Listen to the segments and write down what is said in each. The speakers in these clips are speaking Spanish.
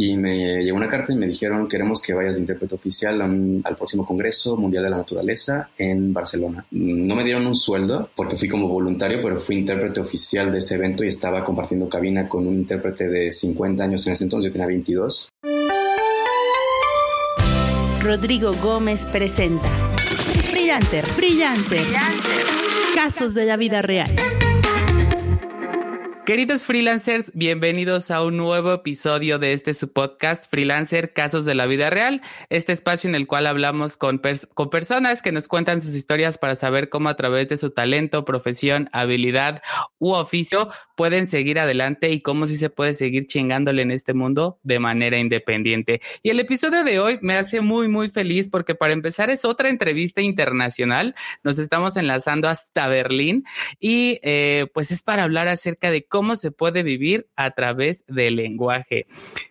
y me llegó una carta y me dijeron queremos que vayas de intérprete oficial al próximo Congreso Mundial de la Naturaleza en Barcelona. No me dieron un sueldo porque fui como voluntario, pero fui intérprete oficial de ese evento y estaba compartiendo cabina con un intérprete de 50 años en ese entonces, yo tenía 22. Rodrigo Gómez presenta Freelancer, Freelancer, Casos de la vida real. Queridos freelancers, bienvenidos a un nuevo episodio de este su podcast Freelancer Casos de la Vida Real, este espacio en el cual hablamos con, personas que nos cuentan sus historias para saber cómo a través de su talento, profesión, habilidad u oficio pueden seguir adelante y cómo sí se puede seguir chingándole en este mundo de manera independiente. Y el episodio de hoy me hace muy, muy feliz porque para empezar es otra entrevista internacional. Nos estamos enlazando hasta Berlín y eh, pues es para hablar acerca de cómo cómo se puede vivir a través del lenguaje.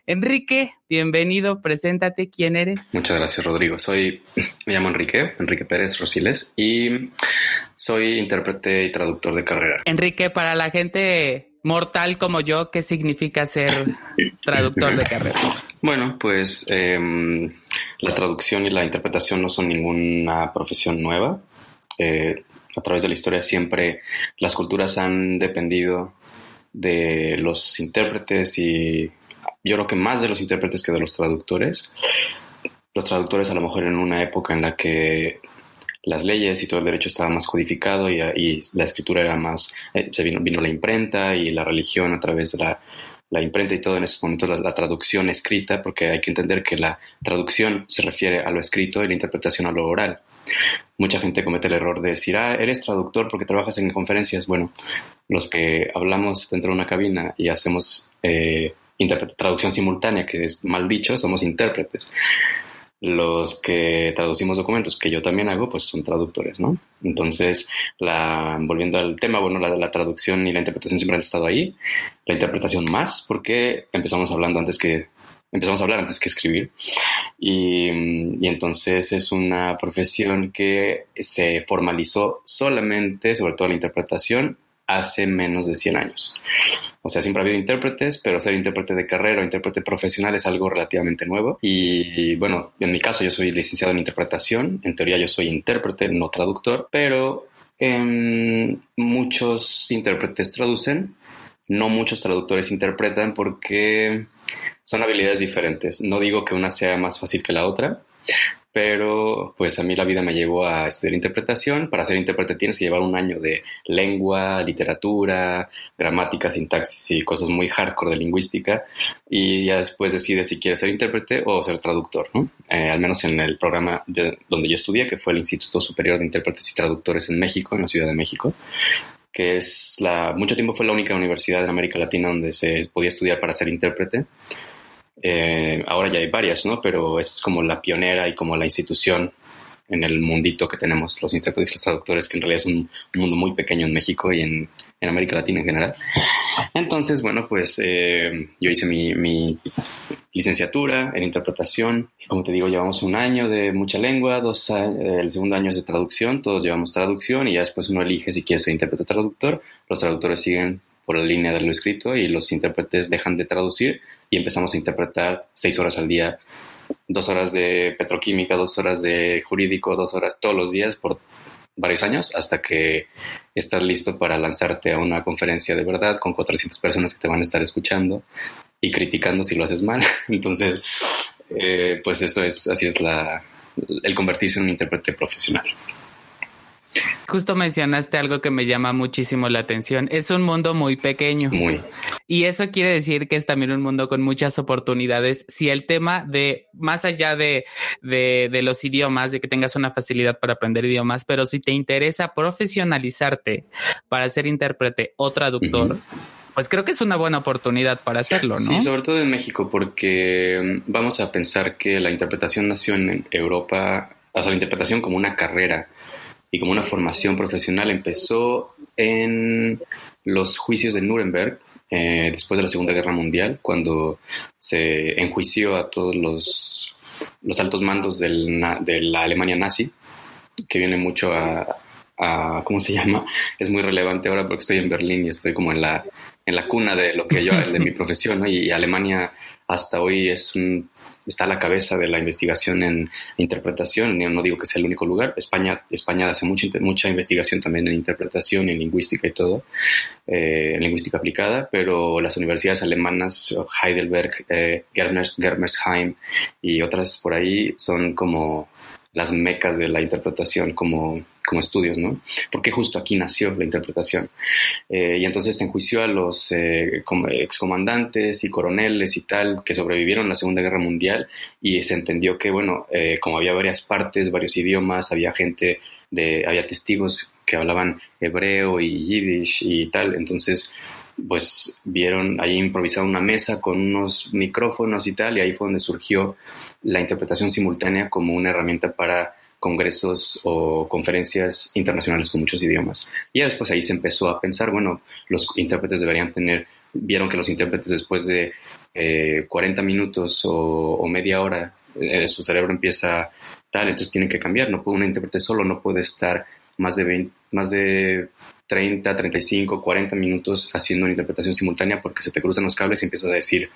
Enrique, bienvenido, preséntate, ¿quién eres? Muchas gracias, Rodrigo. Soy, me llamo Enrique, Enrique Pérez Rosiles, y soy intérprete y traductor de carrera. Enrique, para la gente mortal como yo, ¿qué significa ser traductor de carrera? Bueno, pues em, la traducción y la interpretación no son ninguna profesión nueva. Eh, a través de la historia siempre las culturas han dependido de los intérpretes y yo creo que más de los intérpretes que de los traductores. Los traductores a lo mejor en una época en la que las leyes y todo el derecho estaba más codificado y, la escritura era más, eh, se vino, vino, la imprenta y la religión a través de la, la imprenta y todo en esos momentos la, traducción escrita, porque hay que entender que la traducción se refiere a lo escrito y la interpretación a lo oral. Mucha gente comete el error de decir, ah, eres traductor porque trabajas en conferencias. Bueno, los que hablamos dentro de una cabina y hacemos eh, traducción simultánea, que es mal dicho, somos intérpretes. Los que traducimos documentos, que yo también hago, pues son traductores, ¿no? Entonces, volviendo al tema, bueno, la, la traducción y la interpretación siempre han estado ahí, la interpretación más, porque empezamos hablando antes que empezamos a hablar antes que escribir. Y, y, entonces es una profesión que se formalizó solamente, sobre todo la interpretación, hace menos de 100 años. O sea, siempre ha habido intérpretes, pero ser intérprete de carrera o intérprete profesional es algo relativamente nuevo. Y bueno, en mi caso yo soy licenciado en interpretación, en teoría yo soy intérprete, no traductor, pero muchos intérpretes traducen, no muchos traductores interpretan porque son habilidades diferentes. No digo que una sea más fácil que la otra, pero pues a mí la vida me llevó a estudiar interpretación. Para ser intérprete tienes que llevar un año de lengua, literatura, gramática, sintaxis y cosas muy hardcore de lingüística y ya después decides si quieres ser intérprete o ser traductor, ¿no? Eh, al menos en el programa de, donde yo estudié, que fue el Instituto Superior de Intérpretes y Traductores en México, en la Ciudad de México que es la, mucho tiempo fue la única universidad en América Latina donde se podía estudiar para ser intérprete. Eh, ahora ya hay varias, ¿no? Pero es como la pionera y como la institución en el mundito que tenemos los intérpretes y los traductores, que en realidad es un, mundo muy pequeño en México y en, en América Latina en general. Entonces, bueno, pues eh, yo hice mi, licenciatura en interpretación. Como te digo, llevamos un año de mucha lengua, dos el segundo año es de traducción, todos llevamos traducción y ya después uno elige si quiere ser intérprete o traductor. Los traductores siguen por la línea de lo escrito y los intérpretes dejan de traducir y empezamos a interpretar seis horas al día, dos horas de petroquímica, dos horas de jurídico, dos horas todos los días por varios años hasta que estás listo para lanzarte a una conferencia de verdad con 400 personas que te van a estar escuchando y criticando si lo haces mal. Entonces, eh, pues eso es, así es la, el convertirse en un intérprete profesional. Justo mencionaste algo que me llama muchísimo la atención. Es un mundo muy pequeño. Muy. Y eso quiere decir que es también un mundo con muchas oportunidades. Si el tema de, más allá de, de, de los idiomas, de que tengas una facilidad para aprender idiomas, pero si te interesa profesionalizarte para ser intérprete o traductor, pues creo que es una buena oportunidad para hacerlo, ¿no? Sí, sobre todo en México, porque mm, vamos a pensar que la interpretación nació en Europa, o sea, la interpretación como una carrera y como una formación profesional empezó en los juicios de Nuremberg, eh, después de la Segunda Guerra Mundial, cuando se enjuició a todos los, los altos mandos de la Alemania nazi, que viene mucho a, a, ¿cómo se llama? Es muy relevante ahora porque estoy en Berlín y estoy como en la, en la cuna de lo que yo, de mi profesión, y Alemania hasta hoy es un está a la cabeza de la investigación en interpretación. No digo que sea el único lugar. España, España hace mucha, mucha investigación también en interpretación, en lingüística y todo, eh, en lingüística aplicada, pero las universidades alemanas, Heidelberg, eh, Germersheim y otras por ahí son como las mecas de la interpretación como, como estudios, ¿no? Porque justo aquí nació la interpretación. Eh, y entonces se enjuició a los eh, excomandantes y coroneles y tal que sobrevivieron a la Segunda Guerra Mundial y se entendió que, bueno, eh, como había varias partes, varios idiomas, había gente, de, había testigos que hablaban hebreo y yiddish y tal, entonces pues vieron ahí improvisado una mesa con unos micrófonos y tal, y ahí fue donde surgió la interpretación simultánea como una herramienta para congresos o conferencias internacionales con muchos idiomas. Y después ahí se empezó a pensar, bueno, los intérpretes deberían tener, vieron que los intérpretes después de 40 eh, minutos o, media hora, eh, su cerebro empieza tal, entonces tienen que cambiar, no puede un intérprete solo, no puede estar más de 20, más de 30, 35, 40 minutos haciendo una interpretación simultánea porque se te cruzan los cables y empiezas a decir,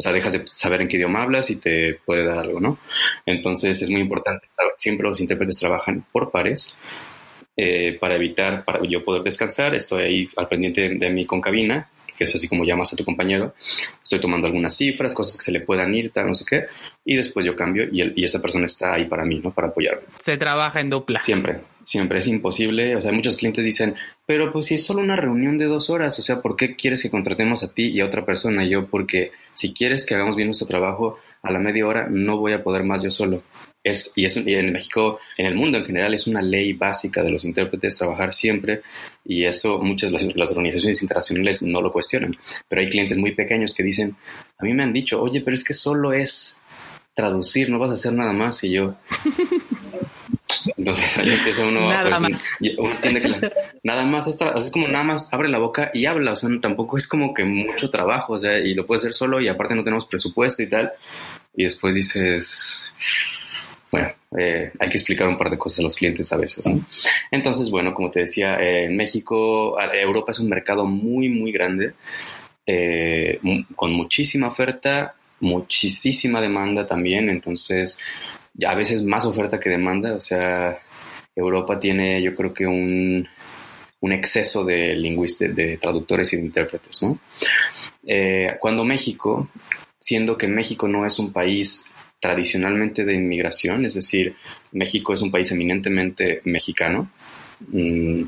o sea, dejas de saber en qué idioma hablas y te puede dar algo, ¿no? Entonces es muy importante, siempre los intérpretes trabajan por pares eh, para evitar, para yo poder descansar, estoy ahí al pendiente de mi concabina que es así como llamas a tu compañero, estoy tomando algunas cifras, cosas que se le puedan ir, tal, no sé qué, y después yo cambio y, y esa persona está ahí para mí, ¿no? Para apoyarme. Se trabaja en dupla. Siempre, siempre es imposible, o sea, muchos clientes dicen, pero pues si es solo una reunión de dos horas, o sea, ¿por qué quieres que contratemos a ti y a otra persona? Yo, porque si quieres que hagamos bien nuestro trabajo, a la media hora no voy a poder más yo solo es, y, es, en México, en el mundo en general, es una ley básica de los intérpretes trabajar siempre y eso muchas de las, organizaciones internacionales no lo cuestionan. Pero hay clientes muy pequeños que dicen, a mí me han dicho, oye, pero es que solo es traducir, no vas a hacer nada más. Y yo... Entonces ahí empieza uno, nada pues, más. uno entiende que nada más es como nada más abre la boca y habla, o sea, tampoco es como que mucho trabajo, o sea, y lo puede hacer solo y aparte no tenemos presupuesto y tal. Y después dices, bueno, eh, hay que explicar un par de cosas a los clientes a veces. ¿no? Entonces, bueno, como te decía, eh, México, Europa es un mercado muy, muy grande, eh, con muchísima oferta, muchísima demanda también, entonces a veces más oferta que demanda, o sea, Europa tiene yo creo que un, un exceso de lingüistas, de traductores y de intérpretes, ¿no? cuando México, siendo que México no es un país tradicionalmente de inmigración, es decir, México es un país eminentemente mexicano. Mm,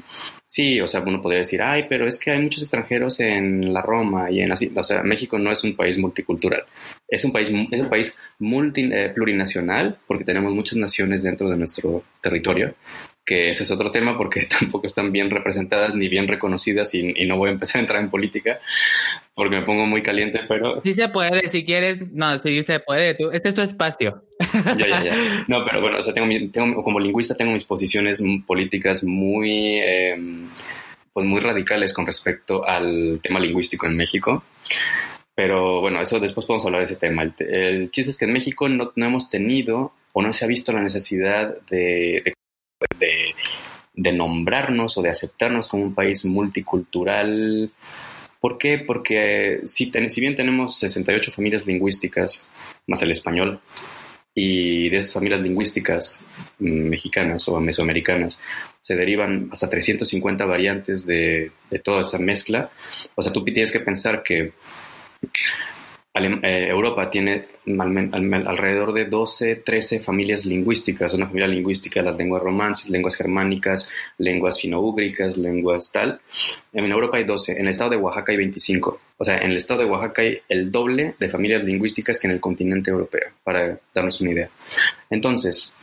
sí, o sea, uno podría decir, ay, pero es que hay muchos extranjeros en la Roma y en así, o sea, México no es un país multicultural, es un país, es un país multi, eh, plurinacional porque tenemos muchas naciones dentro de nuestro territorio que ese es otro tema porque tampoco están bien representadas ni bien reconocidas y, no voy a empezar a entrar en política porque me pongo muy caliente, pero... Sí se puede, si quieres, no, sí se puede, este es tu espacio. Ya, ya, ya. No, pero bueno, o sea, tengo, como lingüista tengo mis posiciones políticas muy, em, pues muy radicales con respecto al tema lingüístico en México. Pero bueno, eso después podemos hablar de ese tema. El, chiste es que en México no, no, hemos tenido o no se ha visto la necesidad de de, nombrarnos o de aceptarnos como un país multicultural. ¿Por qué? Porque si, si bien tenemos 68 familias lingüísticas, más el español, y de esas familias lingüísticas mm, mexicanas o mesoamericanas se derivan hasta 350 variantes de, de toda esa mezcla. O sea, tú tienes que pensar que eh, Europa tiene alrededor de 12, 13 familias lingüísticas, una familia lingüística de las lenguas romances, lenguas germánicas, lenguas finoúgricas, lenguas tal. En Europa hay 12, en el estado de Oaxaca hay 25. O sea, en el estado de Oaxaca hay el doble de familias lingüísticas que en el continente europeo, para darnos una idea. Entonces,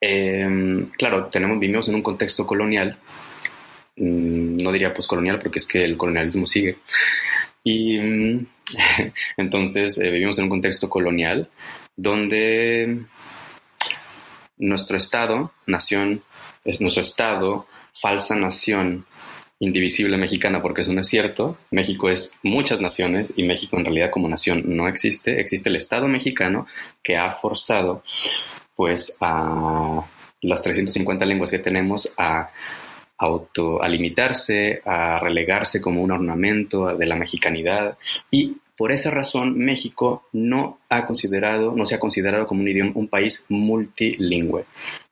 em, claro, tenemos, vivimos en un contexto colonial, mm, no diría poscolonial porque es que el colonialismo sigue. Y mm, entonces eh, vivimos en un contexto colonial donde nuestro Estado, nación, es nuestro Estado, falsa nación indivisible mexicana, porque eso no es cierto. México es muchas naciones y México en realidad como nación no existe. Existe el Estado mexicano que ha forzado pues a las 350 lenguas que tenemos a auto, a limitarse, a relegarse como un ornamento de la mexicanidad y por esa razón México no ha considerado, no se ha considerado como un idioma, un país multilingüe.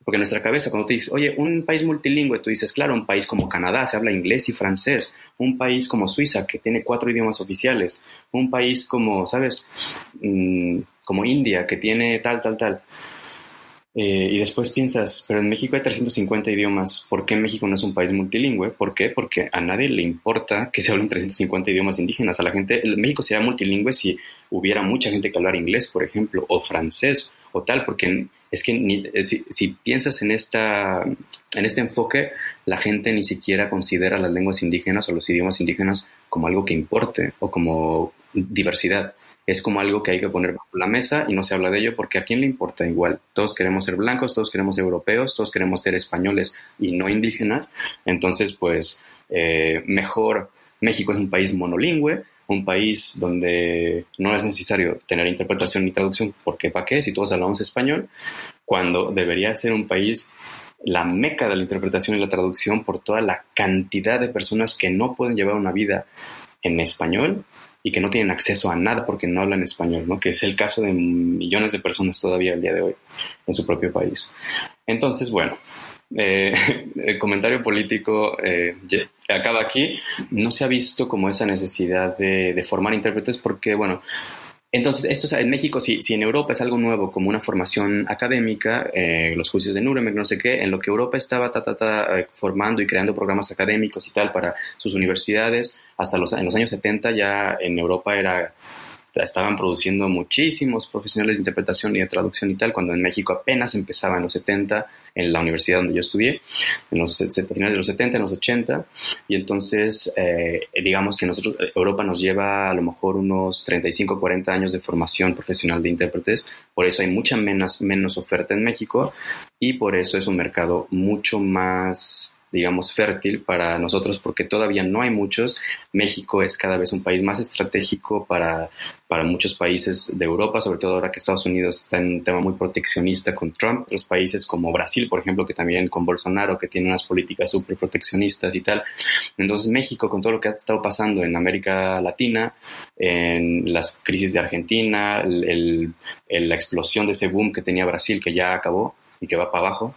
Porque en nuestra cabeza, cuando tú dices, oye, un país multilingüe, tú dices, claro, un país como Canadá se habla inglés y francés, un país como Suiza que tiene cuatro idiomas oficiales, un país como, ¿sabes? Mm, como India que tiene tal, tal, tal. Eh, y después piensas, pero en México hay 350 idiomas, ¿por qué México no es un país multilingüe? ¿Por qué? Porque a nadie le importa que se hablen 350 idiomas indígenas. A la gente, México sería multilingüe si hubiera mucha gente que hablar inglés, por ejemplo, o francés o tal, porque es que eh, si, piensas en, esta, en este enfoque, la gente ni siquiera considera las lenguas indígenas o los idiomas indígenas como algo que importe o como diversidad es como algo que hay que poner bajo la mesa y no se habla de ello porque a quién le importa igual. Todos queremos ser blancos, todos queremos ser europeos, todos queremos ser españoles y no indígenas. Entonces, pues eh, mejor México es un país monolingüe, un país donde no es necesario tener interpretación ni traducción, porque ¿para qué? Si todos hablamos español, cuando debería ser un país la meca de la interpretación y la traducción por toda la cantidad de personas que no pueden llevar una vida en español y que no tienen acceso a nada porque no hablan español, ¿no? que es el caso de millones de personas todavía el día de hoy en su propio país. Entonces, bueno, eh, el comentario político eh, acaba aquí. No se ha visto como esa necesidad de formar intérpretes porque, bueno, entonces, esto en México, si, si, en Europa es algo nuevo, como una formación académica, eh, los juicios de Nuremberg, no sé qué, en lo que Europa estaba ta, eh, formando y creando programas académicos y tal para sus universidades, hasta los, en los años 70 ya en Europa era estaban produciendo muchísimos profesionales de interpretación y de traducción y tal, cuando en México apenas empezaba en los 70, en la universidad donde yo estudié, en los finales de los 70, en los 80, y entonces eh, digamos que nosotros, Europa nos lleva a lo mejor unos 35, 40 años de formación profesional de intérpretes, por eso hay mucha menos, menos oferta en México y por eso es un mercado mucho más digamos, fértil para nosotros porque todavía no hay muchos. México es cada vez un país más estratégico para, para muchos países de Europa, sobre todo ahora que Estados Unidos está en un tema muy proteccionista con Trump. Otros países como Brasil, por ejemplo, que también con Bolsonaro, que tiene unas políticas súper proteccionistas y tal. Entonces México, con todo lo que ha estado pasando en América Latina, en las crisis de Argentina, la explosión de ese boom que tenía Brasil, que ya acabó, y que va para abajo.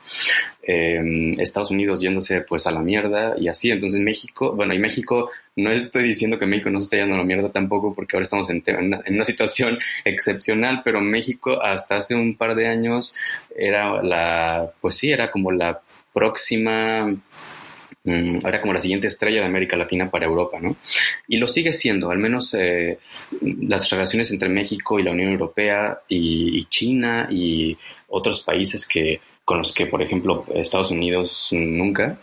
Em, Estados Unidos yéndose pues a la mierda y así. Entonces México, bueno, y México, no estoy diciendo que México no se esté yendo a la mierda tampoco porque ahora estamos en, en, una situación excepcional, pero México hasta hace un par de años era la, pues sí, era como la próxima mm, como la siguiente estrella de América Latina para Europa, ¿no? Y lo sigue siendo, al menos eh, las relaciones entre México y la Unión Europea y, China y otros países que con los que, por ejemplo, Estados Unidos nunca,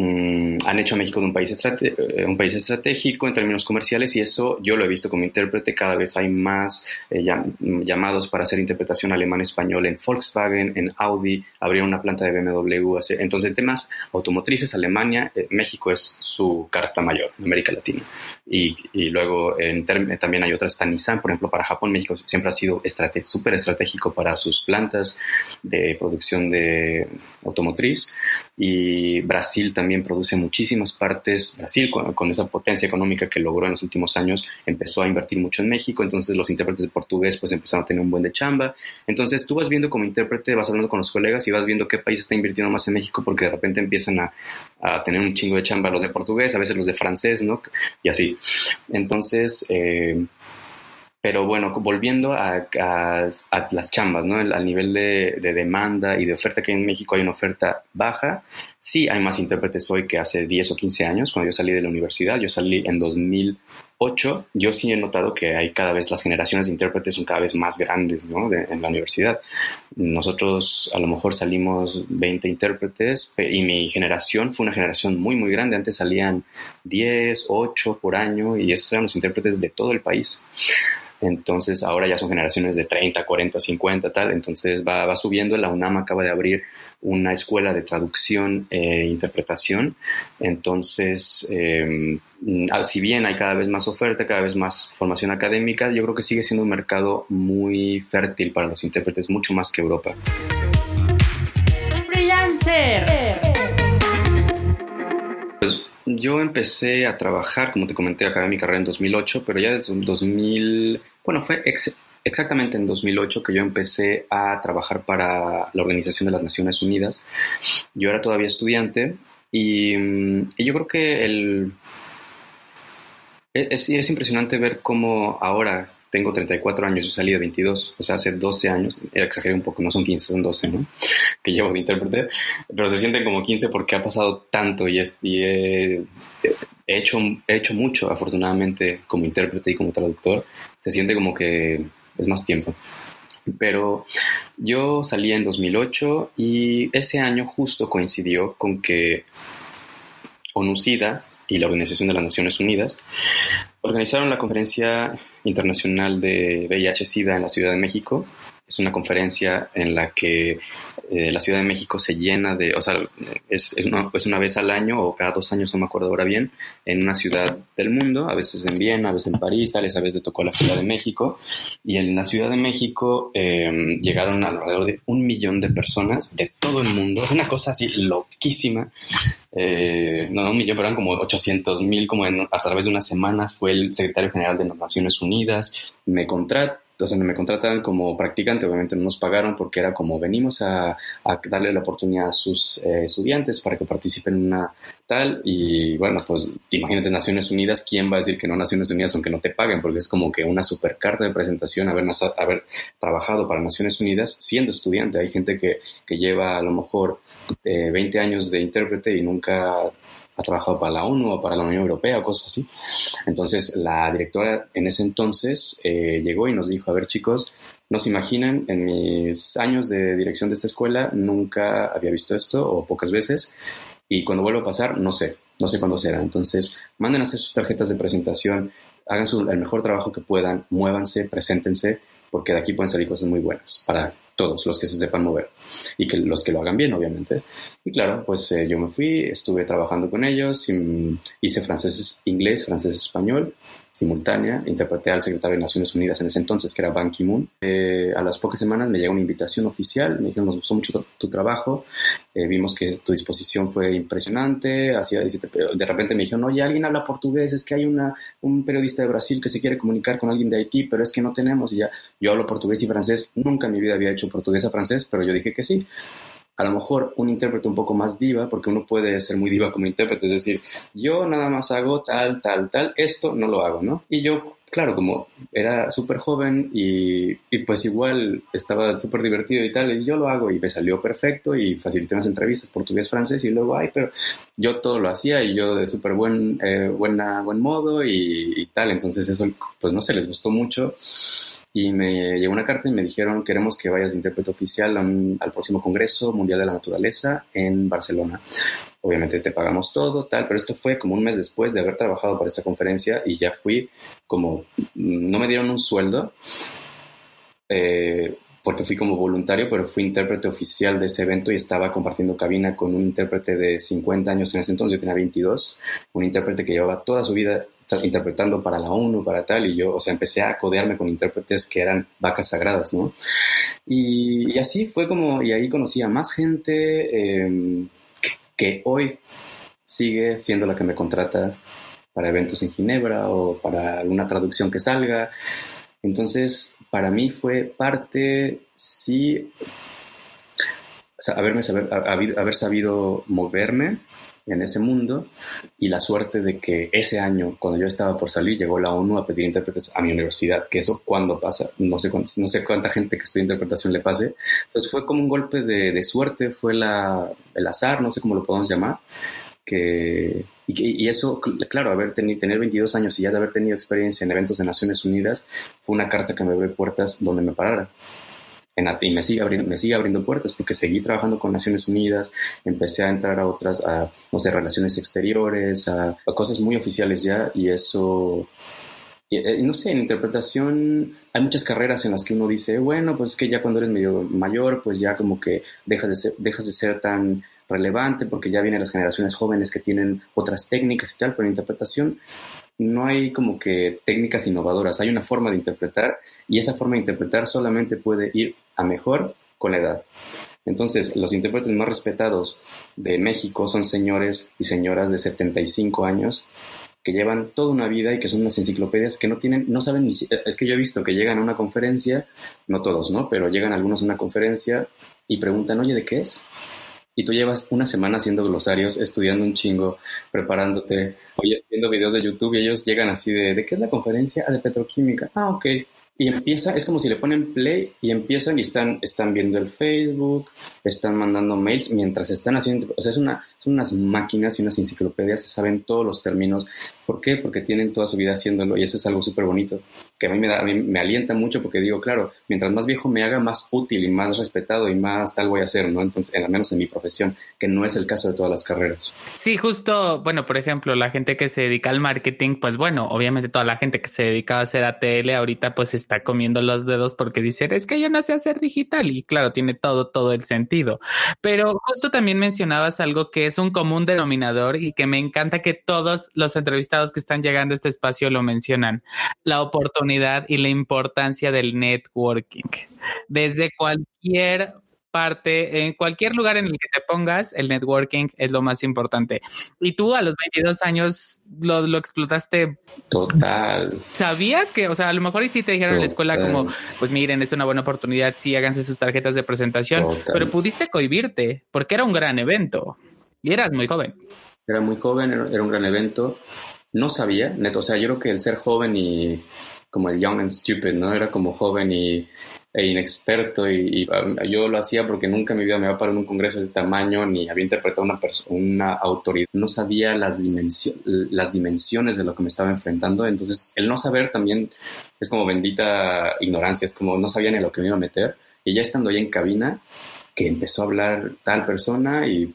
Mm, han hecho a México de un país, eh, un país estratégico en términos comerciales y eso yo lo he visto como intérprete. Cada vez hay más eh, llamados para hacer interpretación alemán-español en Volkswagen, en Audi, abrieron una planta de BMW. Entonces, en temas automotrices, Alemania, eh, México es su carta mayor en América Latina. Y, luego en también hay otras, está por ejemplo, para Japón, México siempre ha sido súper estratégico para sus plantas de producción de automotriz. Y Brasil también produce muchísimas partes. Brasil, con, esa potencia económica que logró en los últimos años, empezó a invertir mucho en México. Entonces los intérpretes de portugués pues empezaron a tener un buen de chamba. Entonces tú vas viendo como intérprete, vas hablando con los colegas y vas viendo qué país está invirtiendo más en México porque de repente empiezan a, a tener un chingo de chamba los de portugués, a veces los de francés, ¿no? Y así. Entonces, eh, pero bueno, volviendo a, las chambas, ¿no? Al nivel de, demanda y de oferta que hay en México hay una oferta baja. Sí hay más intérpretes hoy que hace 10 o 15 años, cuando yo salí de la universidad. Yo salí en 2008. Yo sí he notado que hay cada vez, las generaciones de intérpretes son cada vez más grandes, ¿no? en la universidad. Nosotros a lo mejor salimos 20 intérpretes y mi generación fue una generación muy, muy grande. Antes salían 10, 8 por año y esos eran los intérpretes de todo el país. Entonces ahora ya son generaciones de 30, 40, 50, tal. Entonces va, va subiendo. La UNAM acaba de abrir una escuela de traducción e interpretación. Entonces, em, si bien hay cada vez más oferta, cada vez más formación académica, yo creo que sigue siendo un mercado muy fértil para los intérpretes, mucho más que Europa. Yo empecé a trabajar, como te comenté, acabé mi carrera en 2008, pero ya desde 2000, bueno, fue exactamente en 2008 que yo empecé a trabajar para la Organización de las Naciones Unidas. Yo era todavía estudiante y, yo creo que el, es, es, impresionante ver cómo ahora tengo 34 años, yo salí de 22, o sea, hace 12 años, exageré un poco, no son 15, son 12, ¿no? Que llevo de intérprete, pero se sienten como 15 porque ha pasado tanto y, he, hecho, he hecho mucho, afortunadamente, como intérprete y como traductor, se siente como que es más tiempo. Pero yo salí en 2008 y ese año justo coincidió con que ONUCIDA y la Organización de las Naciones Unidas organizaron la conferencia internacional de VIH-Sida en la Ciudad de México. Es una conferencia en la que eh, la Ciudad de México se llena de, o sea, es, una, vez al año o cada dos años, no me acuerdo ahora bien, en una ciudad del mundo, a veces en Viena, a veces en París, tal, esa vez le tocó la Ciudad de México. Y en la Ciudad de México eh, llegaron alrededor de un millón de personas de todo el mundo. Es una cosa así loquísima. Eh, no, un millón, pero eran como 800 mil, como a través de una semana fue el secretario general de las Naciones Unidas, me contrató entonces me contratan como practicante, obviamente no nos pagaron porque era como venimos a, darle la oportunidad a sus eh, estudiantes para que participen en una tal y bueno, pues imagínate Naciones Unidas, ¿quién va a decir que no Naciones Unidas aunque no te paguen? Porque es como que una super carta de presentación haber, haber trabajado para Naciones Unidas siendo estudiante. Hay gente que, que lleva a lo mejor 20 eh, años de intérprete y nunca ha trabajado para la ONU o para la Unión Europea cosas así. Entonces la directora en ese entonces eh, llegó y nos dijo, a ver chicos, no se imaginan, en mis años de dirección de esta escuela nunca había visto esto o pocas veces y cuando vuelva a pasar no sé, no sé cuándo será. Entonces manden a hacer sus tarjetas de presentación, hagan el mejor trabajo que puedan, muévanse, preséntense, porque de aquí pueden salir cosas muy buenas para todos los que se sepan mover y que los que lo hagan bien, obviamente. Y claro, pues eh, yo me fui, estuve trabajando con ellos, hice francés, inglés, francés, español, simultánea, interpreté al secretario de Naciones Unidas en ese entonces, que era Ban Ki-moon. Eh, a las pocas semanas me llegó una invitación oficial, me dijeron, nos gustó mucho tu, trabajo, eh, vimos que tu disposición fue impresionante, así, de repente me dijeron, oye, alguien habla portugués, es que hay una, un periodista de Brasil que se quiere comunicar con alguien de Haití, pero es que no tenemos, y ya, yo hablo portugués y francés, nunca en mi vida había hecho portugués a francés, pero yo dije que sí a lo mejor un intérprete un poco más diva, porque uno puede ser muy diva como intérprete, es decir, yo nada más hago tal, tal, tal, esto no lo hago, ¿no? Y yo, claro, como era súper joven y, y, pues igual estaba súper divertido y tal, y yo lo hago y me salió perfecto y facilité unas entrevistas portugués, francés y luego, ay, pero yo todo lo hacía y yo de súper buen, eh, buena, buen modo y, y tal, entonces eso, pues no se les gustó mucho y me llegó una carta y me dijeron queremos que vayas de intérprete oficial al próximo Congreso Mundial de la Naturaleza en Barcelona. Obviamente te pagamos todo, tal, pero esto fue como un mes después de haber trabajado para esta conferencia y ya fui como, no me dieron un sueldo, eh, porque fui como voluntario, pero fui intérprete oficial de ese evento y estaba compartiendo cabina con un intérprete de 50 años en ese entonces, yo tenía 22, un intérprete que llevaba toda su vida interpretando para la ONU, para tal, y yo, o sea, empecé a codearme con intérpretes que eran vacas sagradas, ¿no? Y, así fue como, y ahí conocí a más gente em, que, hoy sigue siendo la que me contrata para eventos en Ginebra o para alguna traducción que salga. Entonces, para mí fue parte, sí, haberme haber sabido moverme en ese mundo y la suerte de que ese año, cuando yo estaba por salir, llegó la ONU a pedir intérpretes a mi universidad, que eso cuando pasa, no sé, cuánta, no sé cuánta gente que estudia interpretación le pase. Entonces fue como un golpe de, suerte, fue la, el azar, no sé cómo lo podemos llamar, que, y, eso, claro, haber tenido, tener 22 años y ya de haber tenido experiencia en eventos de Naciones Unidas, fue una carta que me abrió puertas donde me parara y me sigue, abriendo, me sigue abriendo puertas porque seguí trabajando con Naciones Unidas, empecé a entrar a otras, a, no sé, relaciones exteriores, a, cosas muy oficiales ya y eso, eh, no sé, en interpretación hay muchas carreras en las que uno dice, bueno, pues que ya cuando eres medio mayor, pues ya como que dejas de ser, dejas de ser tan relevante porque ya vienen las generaciones jóvenes que tienen otras técnicas y tal, pero en interpretación no hay como que técnicas innovadoras, hay una forma de interpretar y esa forma de interpretar solamente puede ir a mejor con la edad. Entonces, los intérpretes más respetados de México son señores y señoras de 75 años que llevan toda una vida y que son unas enciclopedias que no tienen, no saben ni es que yo he visto que llegan a una conferencia, no todos, ¿no? Pero llegan algunos a una conferencia y preguntan, oye, ¿de qué es? Y tú llevas una semana haciendo glosarios, estudiando un chingo, preparándote, oye, viendo videos de YouTube y ellos llegan así de, ¿de qué es la conferencia? Ah, de petroquímica. Ah, ok y empieza, es como si le ponen play y empiezan y están, están viendo el Facebook, están mandando mails mientras están haciendo, o sea, es una, son unas máquinas y unas enciclopedias, saben todos los términos. ¿Por qué? Porque tienen toda su vida haciéndolo y eso es algo súper bonito, que a mí, me, da, a mí me alienta mucho porque digo, claro, mientras más viejo me haga, más útil y más respetado y más tal voy a hacer, ¿no? Entonces, al menos en mi profesión, que no es el caso de todas las carreras. Sí, justo, bueno, por ejemplo, la gente que se dedica al marketing, pues bueno, obviamente toda la gente que se dedica a hacer ATL ahorita pues está comiendo los dedos porque dice, es que yo no sé hacer digital y claro, tiene todo, todo el sentido. Pero justo también mencionabas algo que es un común denominador y que me encanta que todos los entrevistados que están llegando a este espacio lo mencionan, la oportunidad y la importancia del networking. Desde cualquier parte, en cualquier lugar en el que te pongas, el networking es lo más importante. Y tú a los 22 años lo, lo explotaste. Total. ¿Sabías que, o sea, a lo mejor y sí te dijeron en la escuela como, pues miren, es una buena oportunidad, sí, háganse sus tarjetas de presentación, pero pudiste cohibirte porque era un gran evento y eras muy joven. Era muy joven, era un gran evento. No sabía, neto, o sea, yo creo que el ser joven y como el young and stupid, ¿no? Era como joven y e inexperto y, um, yo lo hacía porque nunca en mi vida me iba a parar en un congreso de ese tamaño ni había interpretado una, una autoridad. No sabía las, las dimensiones de lo que me estaba enfrentando. Entonces, el no saber también es como bendita ignorancia, es como no sabía ni lo que me iba a meter. Y ya estando ahí en cabina, que empezó a hablar tal persona y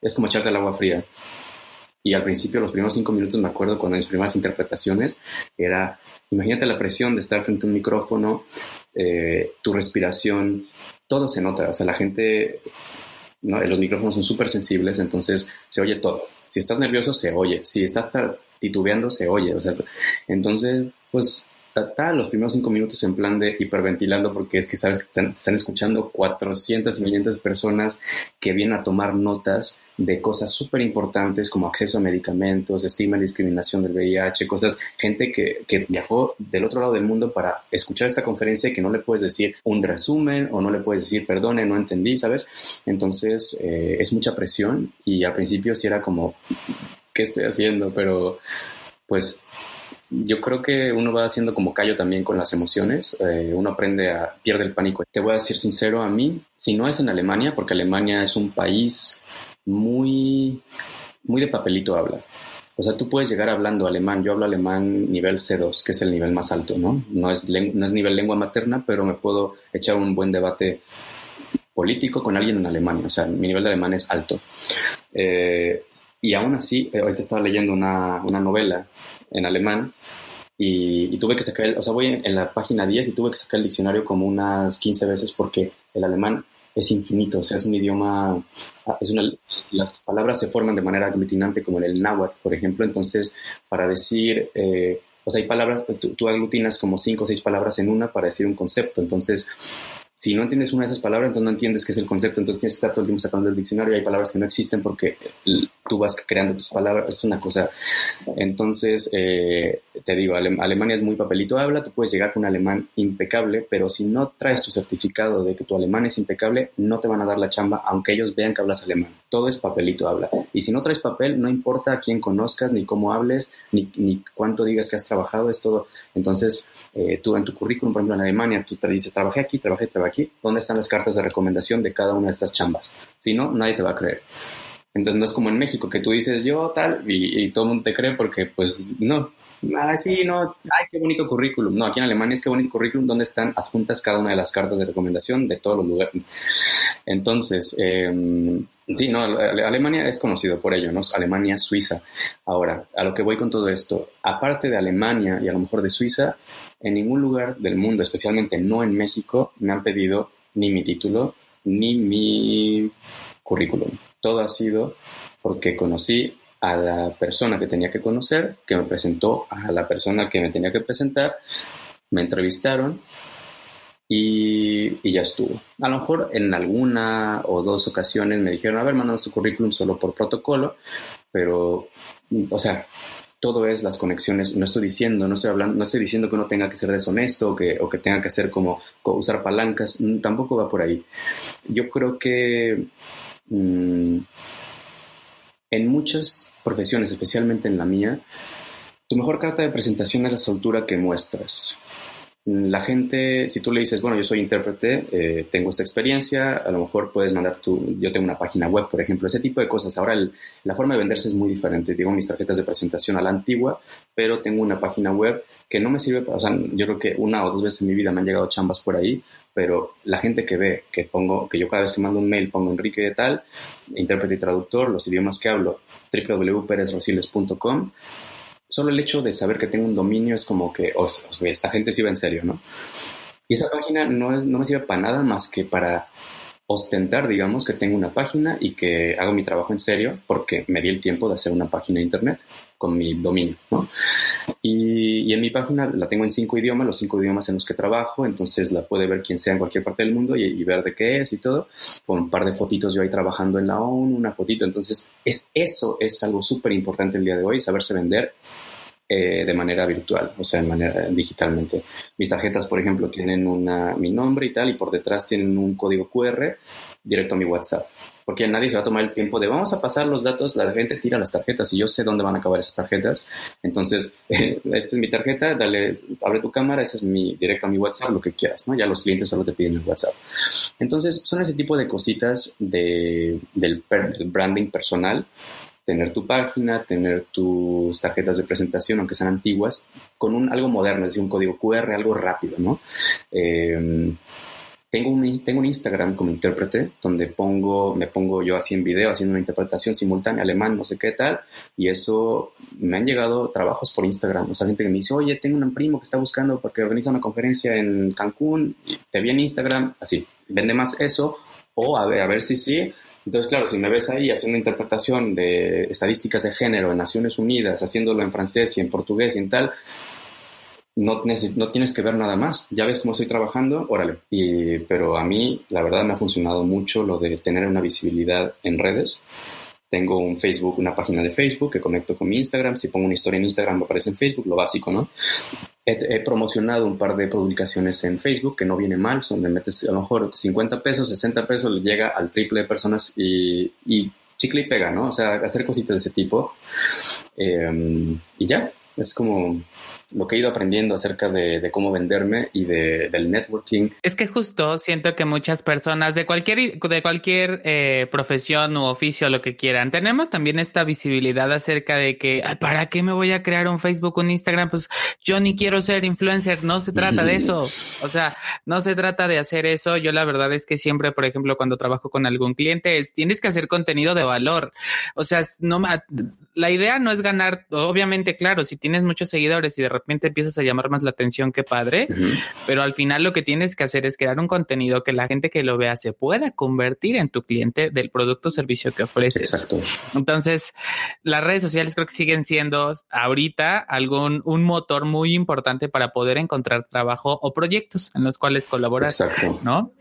es como echarte el agua fría. Y al principio, los primeros cinco minutos, me acuerdo cuando mis primeras interpretaciones, era, imagínate la presión de estar frente a un micrófono, eh, tu respiración, todo se nota. O sea, la gente, los micrófonos son súper sensibles, entonces se oye todo. Si estás nervioso, se oye. Si estás titubeando, se oye. O sea, entonces, pues está los primeros cinco minutos en plan de hiperventilando porque es que sabes que están, escuchando 400 y 500 personas que vienen a tomar notas de cosas súper importantes como acceso a medicamentos, estigma y discriminación del VIH, cosas, gente que, que, viajó del otro lado del mundo para escuchar esta conferencia y que no le puedes decir un resumen o no le puedes decir perdone, no entendí, ¿sabes? Entonces eh, es mucha presión y al principio sí era como, ¿qué estoy haciendo? Pero pues yo creo que uno va haciendo como callo también con las emociones, eh, uno aprende a, pierde el pánico. Te voy a decir sincero, a mí, si no es en Alemania, porque Alemania es un país muy, muy de papelito habla. O sea, tú puedes llegar hablando alemán, yo hablo alemán nivel C2, que es el nivel más alto, ¿no? No es, no es nivel lengua materna, pero me puedo echar un buen debate político con alguien en Alemania, o sea, mi nivel de alemán es alto. Eh, y aún así, eh, ahorita estaba leyendo una, una novela en alemán y, tuve que sacar, o sea, voy en, la página 10 y tuve que sacar el diccionario como unas 15 veces porque el alemán es infinito, o sea, es un idioma, es una, las palabras se forman de manera aglutinante como en el náhuatl, por ejemplo, entonces para decir, eh, o sea, hay palabras, tú, tú, aglutinas como cinco o seis palabras en una para decir un concepto, entonces si no entiendes una de esas palabras, entonces no entiendes qué es el concepto, entonces tienes que estar todo el tiempo sacando el diccionario hay palabras que no existen porque tú vas creando tus palabras, es una cosa. Entonces, eh, te digo, Alemania es muy papelito habla, tú puedes llegar con un alemán impecable, pero si no traes tu certificado de que tu alemán es impecable, no te van a dar la chamba, aunque ellos vean que hablas alemán. Todo es papelito habla. Y si no traes papel, no importa a quién conozcas, ni cómo hables, ni, ni cuánto digas que has trabajado, es todo. Entonces, eh, tú en tu currículum, por ejemplo, en Alemania, tú te dices, trabajé aquí, trabajé, trabajé aquí, ¿dónde están las cartas de recomendación de cada una de estas chambas? Si no, nadie te va a creer. Entonces no es como en México que tú dices yo tal y, todo el mundo te cree porque pues no, ah, sí, no, ay, qué bonito currículum. No, aquí en Alemania es qué bonito currículum donde están adjuntas cada una de las cartas de recomendación de todos los lugares. Entonces, em, sí, no, Alemania es conocido por ello, ¿no? Alemania, Suiza. Ahora, a lo que voy con todo esto, aparte de Alemania y a lo mejor de Suiza, en ningún lugar del mundo, especialmente no en México, me han pedido ni mi título ni mi currículum. Todo ha sido porque conocí a la persona que tenía que conocer, que me presentó a la persona que me tenía que presentar, me entrevistaron y, y, ya estuvo. A lo mejor en alguna o dos ocasiones me dijeron, a ver, mándanos tu currículum solo por protocolo, pero, o sea, todo es las conexiones. No estoy diciendo, no estoy hablando, no estoy diciendo que uno tenga que ser deshonesto o que, tenga que hacer como, usar palancas. Mm, tampoco va por ahí. Yo creo que mmm, en muchas profesiones, especialmente en la mía, tu mejor carta de presentación es la altura que muestras. La gente, si tú le dices, bueno, yo soy intérprete, eh, tengo esta experiencia, a lo mejor puedes mandar tu, yo tengo una página web, por ejemplo, ese tipo de cosas. Ahora la forma de venderse es muy diferente. Digo mis tarjetas de presentación a la antigua, pero tengo una página web que no me sirve, o sea, yo creo que una o dos veces en mi vida me han llegado chambas por ahí, pero la gente que ve, que pongo, que yo cada vez que mando un mail pongo Enrique de tal, intérprete y traductor, los idiomas que hablo, www.perezrosiles.com, solo el hecho de saber que tengo un dominio es como que, oh, esta gente sí va en serio, ¿no? Y esa página no, es, no me sirve para nada más que para ostentar, digamos, que tengo una página y que hago mi trabajo en serio porque me di el tiempo de hacer una página de internet con mi dominio, ¿no? Y, en mi página la tengo en cinco idiomas, los cinco idiomas en los que trabajo, entonces la puede ver quien sea en cualquier parte del mundo y, ver de qué es y todo, con un par de fotitos yo ahí trabajando en la ONU, una fotito, entonces es, eso es algo súper importante el día de hoy, saberse vender eh, de manera virtual, o sea, de manera digitalmente. Mis tarjetas, por ejemplo, tienen una, mi nombre y tal, y por detrás tienen un código QR directo a mi WhatsApp. Porque nadie se va a tomar el tiempo de vamos a pasar los datos, la gente tira las tarjetas y yo sé dónde van a acabar esas tarjetas. Entonces, esta es mi tarjeta, dale, abre tu cámara, ese es mi directo a mi WhatsApp, lo que quieras, ¿no? Ya los clientes solo te piden el WhatsApp. Entonces, son ese tipo de cositas de, del branding personal tener tu página, tener tus tarjetas de presentación, aunque sean antiguas, con un, algo moderno, es decir, un código QR, algo rápido, ¿no? Em, tengo un, tengo un Instagram como intérprete donde pongo, me pongo yo así en video haciendo una interpretación simultánea, alemán, no sé qué tal, y eso me han llegado trabajos por Instagram, o sea, gente que me dice, oye, tengo un primo que está buscando porque organiza una conferencia en Cancún, te vi en Instagram, así, vende más eso, o a ver, a ver si sí, entonces, claro, si me ves ahí haciendo interpretación de estadísticas de género en Naciones Unidas, haciéndolo en francés y en portugués y en tal, no, tienes que ver nada más. Ya ves cómo estoy trabajando, órale. Y, pero a mí, la verdad, me ha funcionado mucho lo de tener una visibilidad en redes. Tengo un Facebook, una página de Facebook que conecto con mi Instagram. Si pongo una historia en Instagram, me aparece en Facebook, lo básico, ¿no? He, promocionado un par de publicaciones en Facebook que no viene mal, donde metes a lo mejor 50 pesos, 60 pesos, le llega al triple de personas y, y chicle y pega, ¿no? O sea, hacer cositas de ese tipo. Em, y ya, es como lo que he ido aprendiendo acerca de, cómo venderme y de, del networking. Es que justo siento que muchas personas de cualquier, de cualquier eh, profesión u oficio, lo que quieran, tenemos también esta visibilidad acerca de que, ¿para qué me voy a crear un Facebook, un Instagram? Pues yo ni quiero ser influencer, no se trata de eso. O sea, no se trata de hacer eso. Yo la verdad es que siempre, por ejemplo, cuando trabajo con algún cliente, es tienes que hacer contenido de valor. O sea, no la idea no es ganar, obviamente, claro, si tienes muchos seguidores y de repente empiezas a llamar más la atención, que padre, pero al final lo que tienes que hacer es crear un contenido que la gente que lo vea se pueda convertir en tu cliente del producto o servicio que ofreces. Exacto. Entonces, las redes sociales creo que siguen siendo ahorita algún un motor muy importante para poder encontrar trabajo o proyectos en los cuales colaborar, Exacto. ¿no?